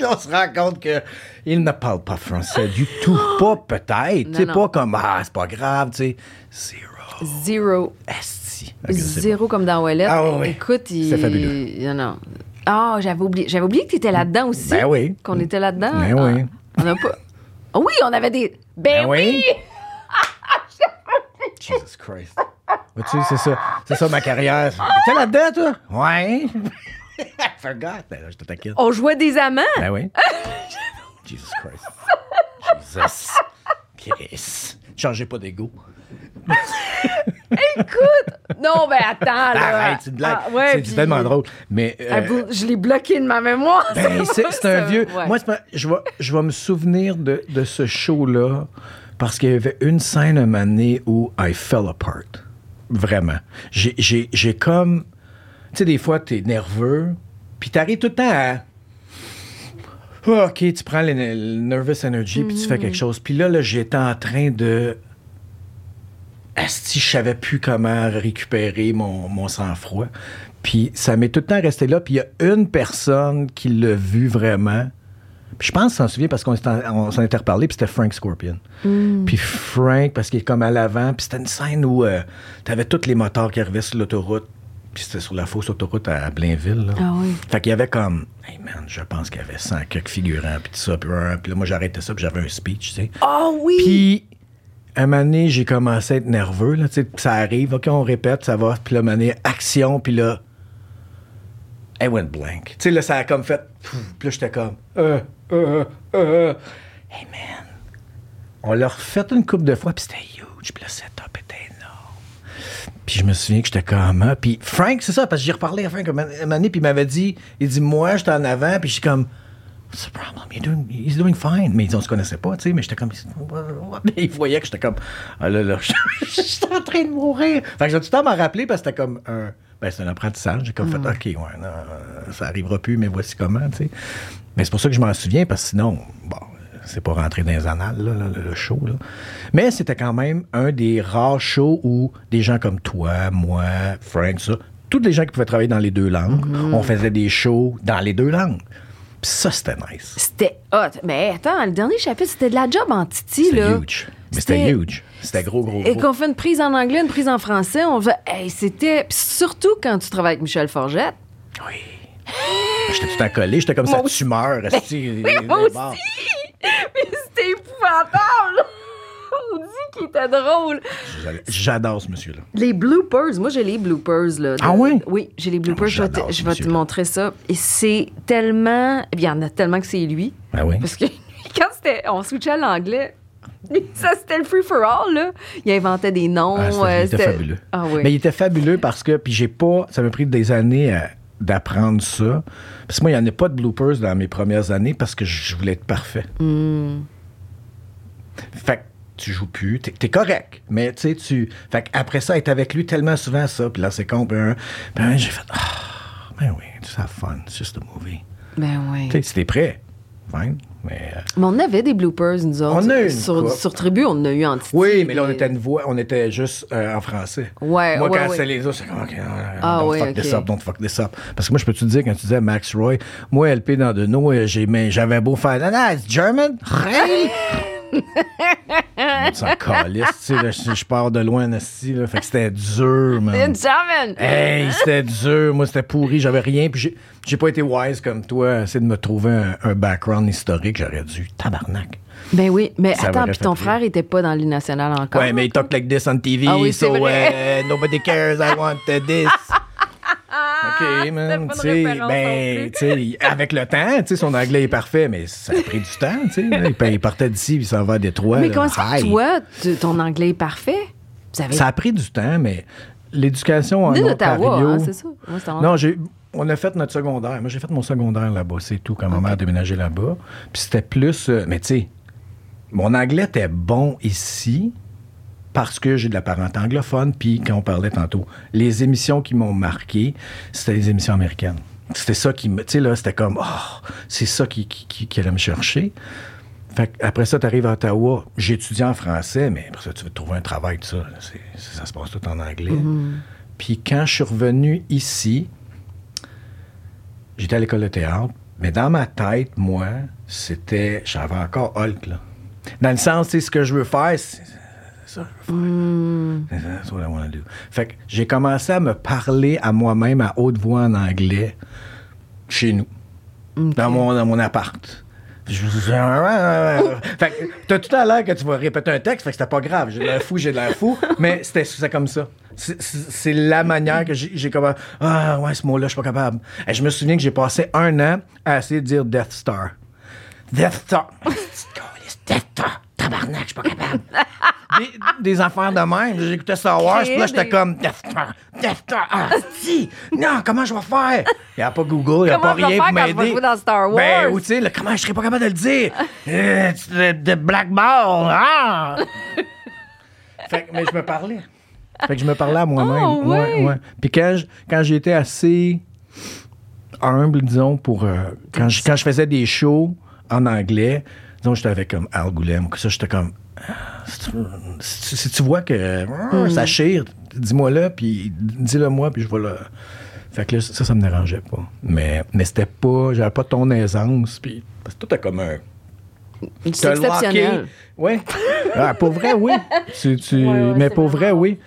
Là, on se rend compte que il ne parle pas français du tout. Pas peut-être. Tu sais, Non, pas comme Ah, c'est pas grave, tu sais. Zero. Zero. Esti. Ok, c'est Zéro comme dans Ouellet. Ah oui, oui. Écoute, il... C'est fabuleux. Non. Ah, j'avais oublié. J'avais oublié que tu étais là-dedans aussi. Ben oui. Qu'on était là-dedans. Ben oui. Ah, on a pas. Ah oui, on avait des. Ben, Ben oui! oui. Jesus Christ. Vois-tu, c'est ça. C'est ça ma carrière. T'es là-dedans, toi? Ouais. I forgot. Je te taquine. On jouait des amants. Ben oui. Jesus Christ. Jesus. Chris. Changez pas d'ego. Écoute! Non, ben attends, là. Arrête, c'est une blague. Ah, ouais, c'est puis- tellement drôle. Mais. euh, Ah, vous- Je l'ai bloqué de ma mémoire. Ben, c'est c'est un vieux. ouais. Moi, c'est pas- je vais, je vais me souvenir de, de ce show-là parce qu'il y avait une scène un moment donné où I fell apart. Vraiment. J'ai- J'ai j'ai comme. Tu sais, des fois, t'es nerveux, puis t'arrives tout le temps à. Ah, OK, tu prends le, le nervous energy, puis tu fais quelque chose. Puis là, là j'étais en train de. Asti, je savais plus comment récupérer mon, mon sang-froid. Puis ça m'est tout le temps resté là. Puis il y a une personne qui l'a vu vraiment. Puis je pense s'en souvient parce qu'on s'en était reparlé, puis c'était Frank Scorpion. Puis Frank, parce qu'il est comme à l'avant, puis c'était une scène où tu t'avais tous les moteurs qui arrivaient sur l'autoroute, puis c'était sur la fausse autoroute à Blainville. là. Ah oui. Fait qu'il y avait comme, hey man, je pense qu'il y avait 100 quelques figurants, puis tout ça, puis, euh, puis là, moi j'arrêtais ça, puis j'avais un speech, tu sais. Oh oui! Puis, un moment donné, j'ai commencé à être nerveux. Là, tu sais, ça arrive, OK, on répète, ça va. Puis là, un moment donné, action, puis là, I went blank. Tu sais, là, ça a comme fait... Puis là, j'étais comme... Euh, euh, euh. Hey, man. On l'a refait une couple de fois, puis c'était huge. Puis le setup était énorme. Puis je me souviens que j'étais comme... ah. Puis Frank, c'est ça, parce que j'ai reparlé à Frank un puis il m'avait dit... Il dit, moi, j'étais en avant, puis je suis comme... What's the problem? You're doing, he's doing fine. Mais ils, on se connaissait pas, tu sais, mais j'étais comme. Ils voyaient que j'étais comme. Ah là là, j'étais en train de mourir. Fait que j'ai tout le temps m'en rappeler parce que c'était comme un. Ben, c'est un apprentissage. J'ai comme fait, OK, ouais, non, ça arrivera plus, mais voici comment, tu sais. Mais c'est pour ça que je m'en souviens, parce que sinon, bon, c'est pas rentré dans les annales, là, le, le show. Là. Mais c'était quand même un des rares shows où des gens comme toi, moi, Frank, ça, tous les gens qui pouvaient travailler dans les deux langues, on faisait des shows dans les deux langues. Puis ça, c'était nice. C'était hot. Mais attends, le dernier chapitre, c'était de la job en titi, C'était huge. Mais c'était huge. C'était gros, gros, Et gros. qu'on fait une prise en anglais, une prise en français, on fait. Hey, c'était. Surtout quand tu travailles avec Michel Forgette. Oui. J'étais tout accolé, j'étais comme ça, Moi tumeur. esti, Oui, moi aussi! Mais c'était épouvantable! On dit qu'il était drôle. J'adore ce monsieur-là. Les bloopers, moi j'ai les bloopers là. de- Ah oui? Oui, j'ai les bloopers. je vais te, je vais montrer ça. Et c'est tellement. Il y en a tellement que c'est lui. Ben oui. Parce que quand c'était, on switchait à l'anglais, ça c'était le free for all là. Il inventait des noms. Ah, euh, il était fabuleux. Ah oui. Mais il était fabuleux parce que, puis j'ai pas, ça m'a pris des années à- d'apprendre ça. Parce que moi, il n'y en a pas de bloopers dans mes premières années parce que je voulais être parfait. Hmm. Fait que tu joues plus, t'es, t'es correct, mais tu sais, tu. Fait après ça, être avec lui tellement souvent, ça, puis là, c'est con, un, j'ai fait, ah, ben oui, just have fun, it's just a movie. Ben oui. Tu sais, si t'es prêt, fine, mais. euh, Mais on avait des bloopers, nous autres. On a eu une sur, Tribu, on en a eu en titi, Oui, mais là, on était une voix, on était juste euh, en français. Ouais, Moi, ouais, quand ouais. c'est les autres, c'est comme, OK, Ah, don't fuck ok. this up, don't fuck this up. Parce que moi, je peux te dire, quand tu disais Max Roy, moi, LP dans de nous, euh, j'ai, mais j'avais beau faire, non, non, it's German, s'en calisse, tu sais, je, pars de loin, là, fait que c'était dur, man. Une! Hey, c'était dur. Moi, c'était pourri. J'avais rien. Puis j'ai, pas été wise comme toi. Essayer de me trouver un, un background historique. J'aurais dû. Tabarnak. Ben oui, mais Ça attends, puis ton frère était pas dans l'île nationale encore? Ouais, mais il talk like this on TV. Ah oui, so uh, nobody cares. I want this. OK, man. Tu sais, ben, plus. tu sais, avec le temps, tu sais, son anglais est parfait, mais ça a pris du temps, tu sais. Il, il partait d'ici, puis il s'en va à Détroit. mais comment est-ce que Hi. toi, tu- ton anglais est parfait? Vous avez Ça a pris du temps, mais l'éducation en Ontario... hein, c'est ça? En- Non, j'ai, on a fait notre secondaire. Moi, j'ai fait mon secondaire là-bas, c'est tout, quand ma mère a déménagé là-bas. Puis c'était plus... euh, mais tu sais, mon anglais était bon ici parce que j'ai de la parenté anglophone. Puis quand on parlait tantôt, les émissions qui m'ont marqué, c'était les émissions américaines. C'était ça qui me... Tu sais, là, c'était comme... Oh, c'est ça qui, qui, qui- qui allait me chercher. Fait après ça, tu arrives à Ottawa, j'étudie en français, mais après ça, tu veux trouver un travail, tout ça. ça se passe tout en anglais. Puis quand je suis revenu ici, j'étais à l'école de théâtre, mais dans ma tête, moi, c'était. J'avais encore Hulk, là. Dans le sens, tu sais, ce que je veux faire, ça que je veux faire. That's what I want to do. Fait que j'ai commencé à me parler à moi-même à haute voix en anglais chez nous, dans, mon, dans mon appart. Fait que t'as tout à l'heure que tu vas répéter un texte, fait que c'était pas grave. J'ai de l'air fou, j'ai de l'air fou, mais c'était c'était comme ça. C'est la manière que j'ai j'ai comme Ah, ouais, ce mot-là, je suis pas capable. Et je me souviens que j'ai passé un an à essayer de dire Death Star. Death Star. Death Star? Tabarnak, je suis pas capable. Des, des affaires de même. J'écoutais Star Wars, puis là, j'étais des- comme. Ah, si. Non, comment je vais faire? Il n'y a pas Google, il n'y a Comment pas rien pour m'aider. jouer dans Star Wars? Ben, ou tu sais, comment je serais pas capable de le dire? Euh, de. Ah! fait que, mais je me parlais. Fait que je me parlais à moi-même. Oh, ouais. ouais. Puis quand, je- quand j'ai été assez humble, disons, pour. euh, quand, je, quand je faisais des shows en anglais, disons, j'étais avec comme Al Goulem, que ça, j'étais comme. ah, Si tu, si tu- si tu vois que ah, ça chire, dis-moi là, puis dis-le moi, puis je vais le. Fait que là, ça, ça me dérangeait pas. Mais, mais c'était pas. J'avais pas ton aisance, puis. Parce que toi, t'as comme un. C'est exceptionnel. Oui. Ah, pour vrai, oui. Tu, tu- Ouais, ouais, mais pour vrai, oui.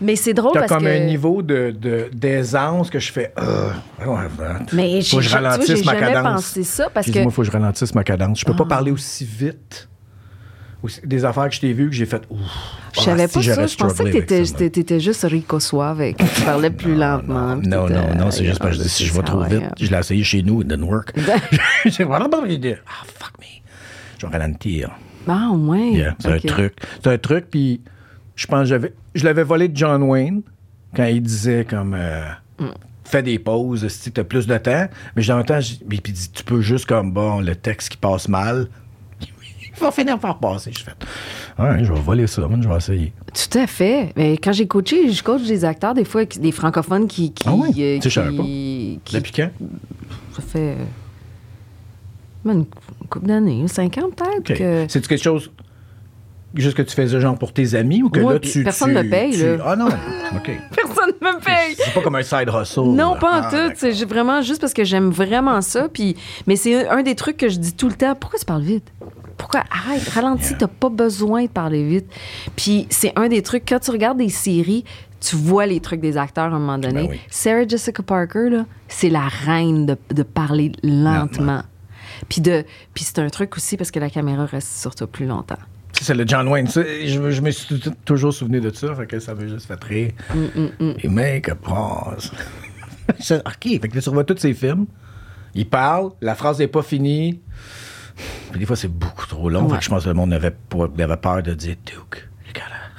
Mais c'est drôle parce comme que... un niveau de, de- d'aisance que je fais. Ah, ouais, Mais faut que je ralentisse ma jamais cadence. pensé ça parce que- il faut que je ralentisse ma cadence. Je peux pas parler aussi vite. Aussi- des affaires que je t'ai vues que j'ai fait. Ouf, Je ah, savais si, pas ça. Je pensais que t'étais, moi. t'étais juste Rico Suave et que tu parlais plus lentement. Non, non, non, c'est juste parce que si je vais trop vite, ouais. je l'ai essayé chez nous, it didn't work. J'ai voilà, j'ai dit, ah, fuck me. Je vais ralentir. Ah, ouais. Yeah, c'est un truc. C'est un truc, puis je pense que j'avais, je l'avais volé de John Wayne quand il disait comme euh, fais des pauses si tu as plus de temps. Mais dans le temps, j- puis puis tu peux juste comme, bon, le texte qui passe mal, il va finir par passer. Je fais, ouais, je vais voler ça, je vais essayer. Tout à fait. Mais quand j'ai coaché, je coach des acteurs, des fois, des francophones qui. qui Ah oui? euh, Tu sais, qui- qui- Depuis quand? ça fait. euh, une couple d'années, cinq ans peut-être. OK. que- C'est-tu quelque chose juste que tu faisais genre pour tes amis ou que Ouais, là, tu. personne tu- me paye, tu- là. Ah non, OK. Personne ne me paye. C'est pas comme un side hustle. Non, là. pas en Ah, tout. C'est vraiment juste parce que j'aime vraiment ça. Puis, mais c'est un, des trucs que je dis tout le temps. Pourquoi tu parles vite? Pourquoi? Arrête, ralentis, t'as pas besoin de parler vite. Puis c'est un des trucs, quand tu regardes des séries, tu vois les trucs des acteurs à un moment donné. Ben oui. Sarah Jessica Parker, là, c'est la reine de, de parler lentement. Puis, de, puis c'est un truc aussi parce que la caméra reste sur toi plus longtemps. C'est le John Wayne. Je, je me suis toujours souvenu de ça, fait que ça m'a juste fait rire. Mm, Et make a pause. Je- OK, fait que tu revois tous ces films. Il parle, la phrase n'est pas finie. Puis des fois, c'est beaucoup trop long. Fait que je pense que le monde avait, pas- avait peur de dire Duke.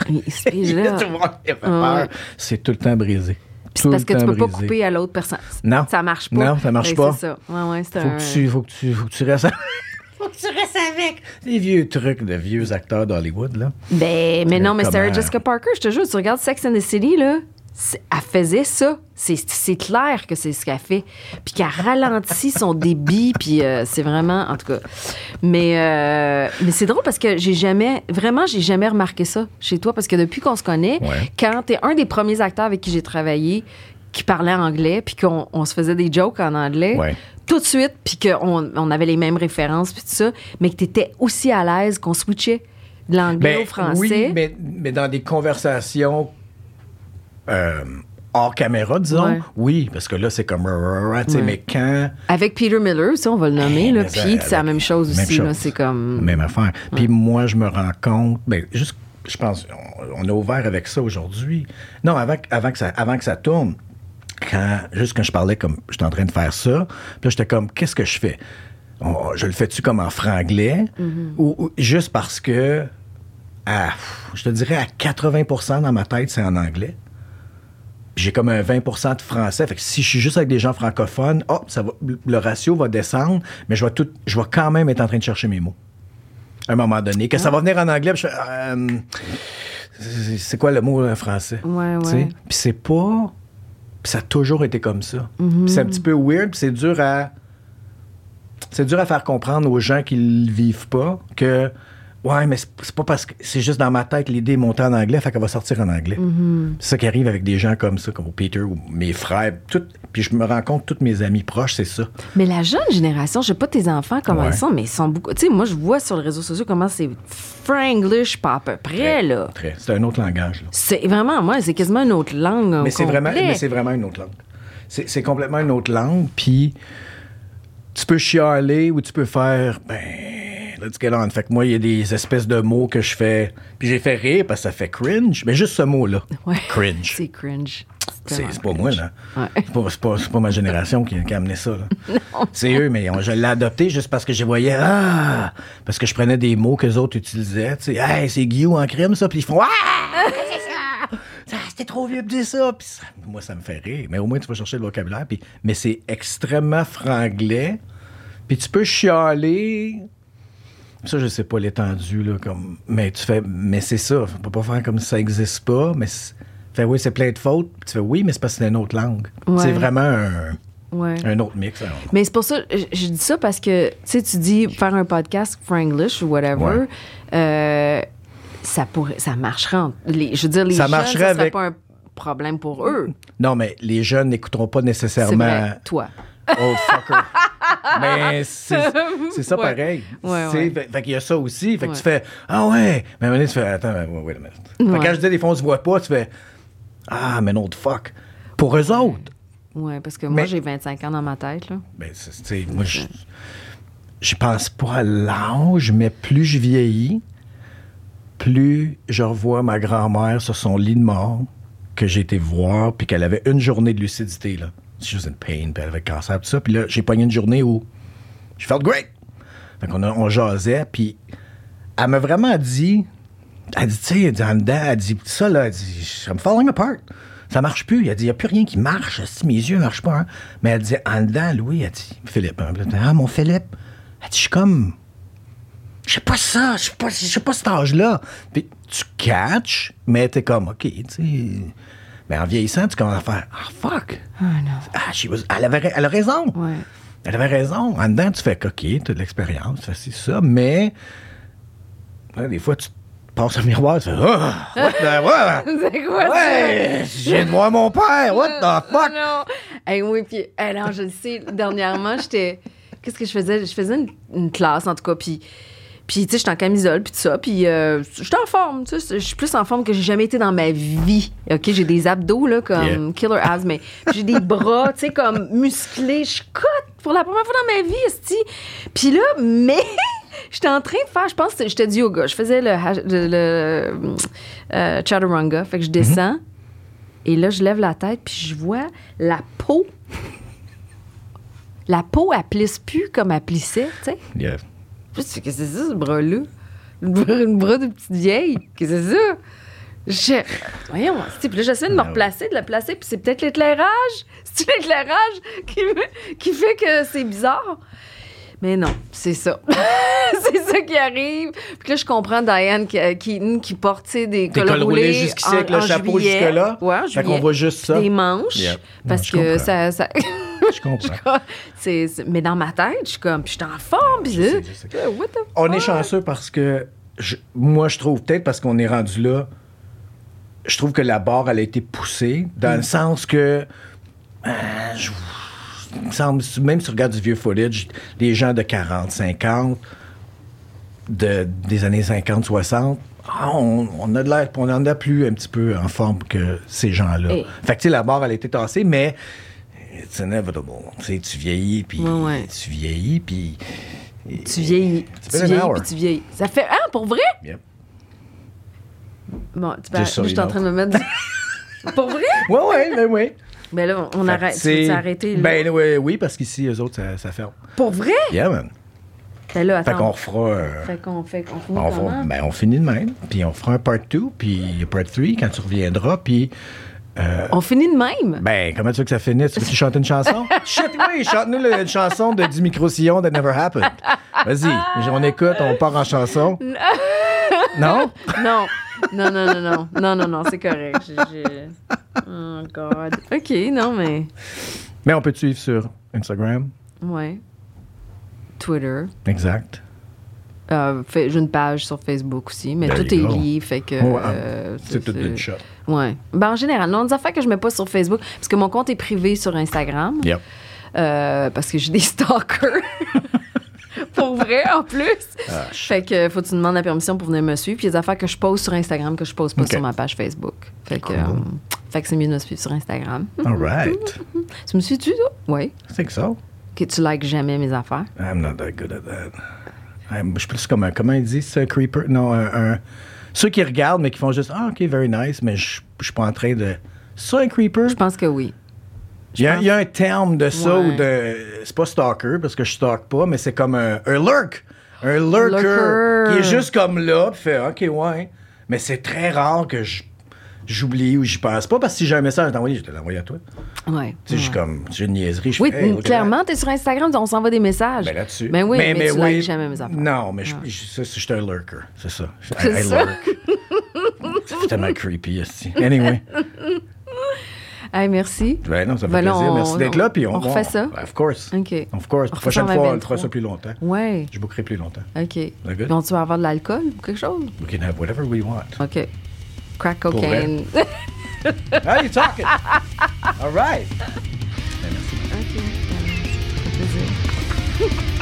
Et- et. Ouais. C'est tout le temps brisé. C'est parce que tu peux pas couper à l'autre personne. Non. Ça marche pas. Non, ça marche pas. C'est ça. Ouais, ouais, c'est Faut un... que, tu, faut, que tu, faut que tu restes. faut que tu restes avec. Des vieux trucs de vieux acteurs d'Hollywood, là. Ben, mais non, mais Sarah Jessica Parker, je te jure, tu regardes Sex and the City, là, elle faisait ça. C'est, c'est clair que c'est ce qu'elle fait. Puis qu'elle ralentit son débit, puis euh, c'est vraiment, en tout cas. Mais, euh, mais c'est drôle parce que j'ai jamais, vraiment, j'ai jamais remarqué ça chez toi, parce que depuis qu'on se connaît, Ouais. quand t'es un des premiers acteurs avec qui j'ai travaillé, qui parlait anglais, puis qu'on on se faisait des jokes en anglais, Ouais. Tout de suite, puis qu'on on avait les mêmes références, puis tout ça, mais que t'étais aussi à l'aise qu'on switchait de l'anglais au français. Ben, Oui, mais, mais dans des conversations euh, hors caméra, disons, Ouais. oui, parce que là, c'est comme... tu Ouais. Mais quand... Avec Peter Miller, ça, on va le nommer. Eh, là. Pete, c'est la même chose même aussi. C'est comme. Même affaire. Puis moi, je me rends compte, ben, juste, je pense, on, on a ouvert avec ça aujourd'hui. Non, avant, avant, que ça, avant que ça tourne, quand, juste quand je parlais comme, j'étais en train de faire ça, puis là, j'étais comme, qu'est-ce que je fais? On- je le fais-tu comme en franglais? ou, ou juste parce que, à, je te dirais, à 80 dans ma tête, c'est en anglais. J'ai comme un 20% de français. Fait que si je suis juste avec des gens francophones, hop, ça va, le ratio va descendre, mais je vais, tout, je vais quand même être en train de chercher mes mots. À un moment donné. Que ça va venir en anglais, puis je fais, euh, c'est quoi le mot en français? Ouais, ouais. Puis c'est pas. Puis ça a toujours été comme ça. Puis c'est un petit peu weird, puis c'est dur à. C'est dur à faire comprendre aux gens qui le vivent pas que. Ouais, mais c'est pas parce que c'est juste dans ma tête l'idée est montée en anglais, fait qu'elle va sortir en anglais. Mm-hmm. C'est ça qui arrive avec des gens comme ça, comme Peter ou mes frères. Tout, puis je me rends compte, tous mes amis proches, c'est ça. Mais la jeune génération, je sais pas tes enfants comment Ouais. ils sont, mais ils sont beaucoup. Tu sais, moi, je vois sur les réseaux sociaux comment c'est franglish, pas à peu près, là. Très. C'est un autre langage. Là. C'est vraiment, moi, c'est quasiment une autre langue. Mais c'est vraiment, mais c'est vraiment une autre langue. C'est c'est complètement une autre langue. Puis tu peux chialer ou tu peux faire, ben, let's get on. Fait que moi, il y a des espèces de mots que je fais. Puis j'ai fait rire parce que ça fait cringe. Mais juste ce mot-là. Ouais. Cringe. C'est cringe. C'est pas moi, là. Ouais. C'est pas, pas- ma génération qui, qui a amené ça. C'est eux, mais on- je l'ai adopté juste parce que je voyais, ah! Parce que je prenais des mots que les autres utilisaient. Tu sais, hey, c'est Guillaume en crime, ça. Puis ils font, ah! Ah, C'était trop vieux pour dire ça. Puis ça- moi, ça me fait rire. Mais au moins, tu vas chercher le vocabulaire. Puis, mais c'est extrêmement franglais. Puis tu peux chialer. Ça, je sais pas l'étendue, là, comme. Mais tu fais. Mais c'est ça. On peut pas faire comme si ça existe pas. Mais. Fait oui, c'est plein de fautes. Tu fais oui, mais c'est parce que c'est une autre langue. Ouais. C'est vraiment un, Ouais. un autre mix. alors. Mais c'est pour ça, je, je dis ça parce que, tu sais, tu dis faire un podcast franglish ou whatever, Ouais. euh, ça pourrait, ça marcherait. en- les, je veux dire, les Ça jeunes, marcherait ça serait avec- pas un problème pour eux. Non, mais les jeunes n'écouteront pas nécessairement. vrai, toi. Oh, fucker. mais c'est ça pareil. Ouais. Fait, fait qu'il y a ça aussi. Fait que tu fais Ah ouais. Mais à un moment donné, tu fais Attends, mais wait a minute. Fait que quand je dis des fois, on se voit pas, tu fais Ah, mais non, fuck. Pour eux autres. Ouais, parce que moi, j'ai 25 ans dans ma tête, là. Ben, c'est- tu sais, moi, je, je pense pas à l'âge, mais plus je vieillis, plus je revois ma grand-mère sur son lit de mort que j'ai été voir, puis qu'elle avait une journée de lucidité, là. She was in pain, puis elle avait cancer, tout ça. Puis là, j'ai pogné une journée où je felt great. Fait qu'on on jasait, puis elle m'a vraiment dit, elle dit, tu sais, elle dit, en dedans, elle dit, ça, là, elle dit, I'm falling apart. Ça marche plus. A dit, il n'y a plus rien qui marche. Si mes yeux ne marchent pas. hein? Mais elle dit, en dedans, Louis, elle dit, Philippe. hein. Ah, mon Philippe. Elle dit, je suis comme. Je sais pas ça. Je sais pas, je sais pas cet âge-là. Puis tu catches, mais t'es comme, OK, tu sais. Mais en vieillissant, tu commences à faire, ah, fuck. Ah, non. Ah, she was- elle, avait, elle a raison. Ouais. Elle avait raison. En dedans, tu fais OK, tu as de l'expérience, ci, ça, mais là, des fois, tu passes un miroir, tu fais Ah, what the- what? C'est quoi? Ouais, viens de voir mon père, what the fuck? Non. Hey, oui, puis alors, je le sais, dernièrement, j'étais. Qu'est-ce que je faisais? Je faisais une, une classe, en tout cas, puis. Puis, tu sais, j'étais en camisole, puis tout ça. Puis, euh, j'étais en forme, tu sais. Je suis plus en forme que j'ai jamais été dans ma vie. OK? J'ai des abdos, là, comme Yeah. killer abs, mais j'ai des bras, tu sais, comme musclés. Je cote pour la première fois dans ma vie, esti. Puis là, mais. J'étais en train de faire, je pense que j'étais du yoga. Je faisais le, le, le, euh, chaturanga. Fait que je descends. Et là, je lève la tête, puis je vois la peau. La peau, elle plisse plus comme elle plissait, tu sais. Yeah. Puis tu fais, qu'est-ce que c'est ça, ce bras-là? Le bras, le bras de petite vieille? Qu'est-ce que c'est ça? Je... Voyons, puis là, j'essaie de me oui. replacer, de la placer, puis c'est peut-être l'éclairage. C'est l'éclairage qui, me- qui fait que c'est bizarre. Mais non, c'est ça. c'est ça qui arrive. Puis là, je comprends Diane qui, euh, Keaton qui porte des cols roulés roulés jusqu'ici en- avec le chapeau jusque-là. Ouais, Fait qu'on voit juste ça. Des manches. Yep. Parce Non, que comprends. ça. ça... Je comprends. c'est, Mais dans ma tête, je suis comme, puis je suis en forme, Je sais, là, je sais. là, what the On est chanceux parce que je- moi, je trouve peut-être parce qu'on est rendu là, je trouve que la barre, elle a été poussée dans le sens que. euh, je- semble, même si tu regardes du vieux footage, les gens de 40, 50, de, des années 50, 60, ah, on, on a de l'air, on en a plus un petit peu en forme que ces gens-là. Hey. Fait que, tu sais, la barre, elle a été tassée, mais it's inevitable. Tu vieillis, puis Ouais, ouais. tu vieillis, puis... Tu vieillis. Tu vieillis, puis tu vieillis. Ça fait. Ah, pour vrai? Yep. Bon, tu peux. Je suis en train de me mettre. pour vrai? Ouais, ouais, ben oui. Mais là, on Fait que arrête. Tu veux? Là? Ben oui, oui, parce qu'ici, eux autres, ça, ça ferme. pour vrai? Yeah, man. Ben là, Fait qu'on refera... euh, Fait qu'on fait. On finit on, comment? va- ben, on finit de même, puis on fera un part 2, puis part 3 quand tu reviendras, puis... On finit de même? Ben, comment tu veux que ça finisse? Tu veux-tu chanter une chanson? Shit, oui, chante-nous une chantion de du micro-sillon That Never Happened. Vas-y, on écoute, on part en chanson. Non? Non. Non, non, non, non. Non, non, non, c'est correct. Oh, God. OK, non, mais. Mais on peut te suivre sur Instagram. Ouais. Twitter. Exact. Euh, J'ai une page sur Facebook aussi, mais There tout est go. lié, fait que. Ouais, euh, C'est tout d'une shot. Ouais. Ben, en général, non, des affaires que je mets pas sur Facebook, parce que mon compte est privé sur Instagram, Yep. euh, parce que j'ai des stalkers. pour vrai, en plus. Ah, fait que faut que tu demandes la permission pour venir me suivre. Puis il y a des affaires que je pose sur Instagram que je pose pas sur ma page Facebook. Fait que, Cool. euh, fait que c'est mieux de me suivre sur Instagram. All right. Tu me suis-tu, toi? Oui. I think so. Que tu likes jamais mes affaires? I'm not that good at that. I'm- je suis plus comme un, comment ils disent, ça, creeper? Non, un, un- ceux qui regardent, mais qui font juste, ah, OK, very nice, mais je je suis pas en train de. C'est un creeper? Je pense que oui. Il y, a, y un terme de ça Ouais. ou de. C'est pas stalker, parce que je stalk pas, mais c'est comme un, un lurk. Un lurker, Lurker. qui est juste comme là, fait OK, ouais. Mais c'est très rare que je- j'oublie ou j'y pense pas, parce que si j'ai un message à t'envoyer, je te l'envoie à toi. Ouais. Tu sais, Ouais. comme, j'ai une niaiserie. Je Oui, fais, hey, clairement, t'es sur Instagram, on s'envoie des messages. Ben là-dessus. Ben oui, mais, tu oui, jamais mes affaires. Non, mais je, c'est- je suis un lurker. C'est ça. I ça. lurk. c'est tellement creepy, aussi. Anyway. Hey, merci. Ben non, ça fait ben plaisir. On, merci d'être là. Puis on, on refait ça. Of course. OK. Of course. La prochaine fois, on fera ça plus longtemps. Oui. Je bouquerai plus longtemps. OK. Good? Donc, tu vas avoir de l'alcool ou quelque chose? We can have whatever we want. OK. Crack cocaine. Now you're talking? All right. Ben, merci. OK. Ça fait plaisir.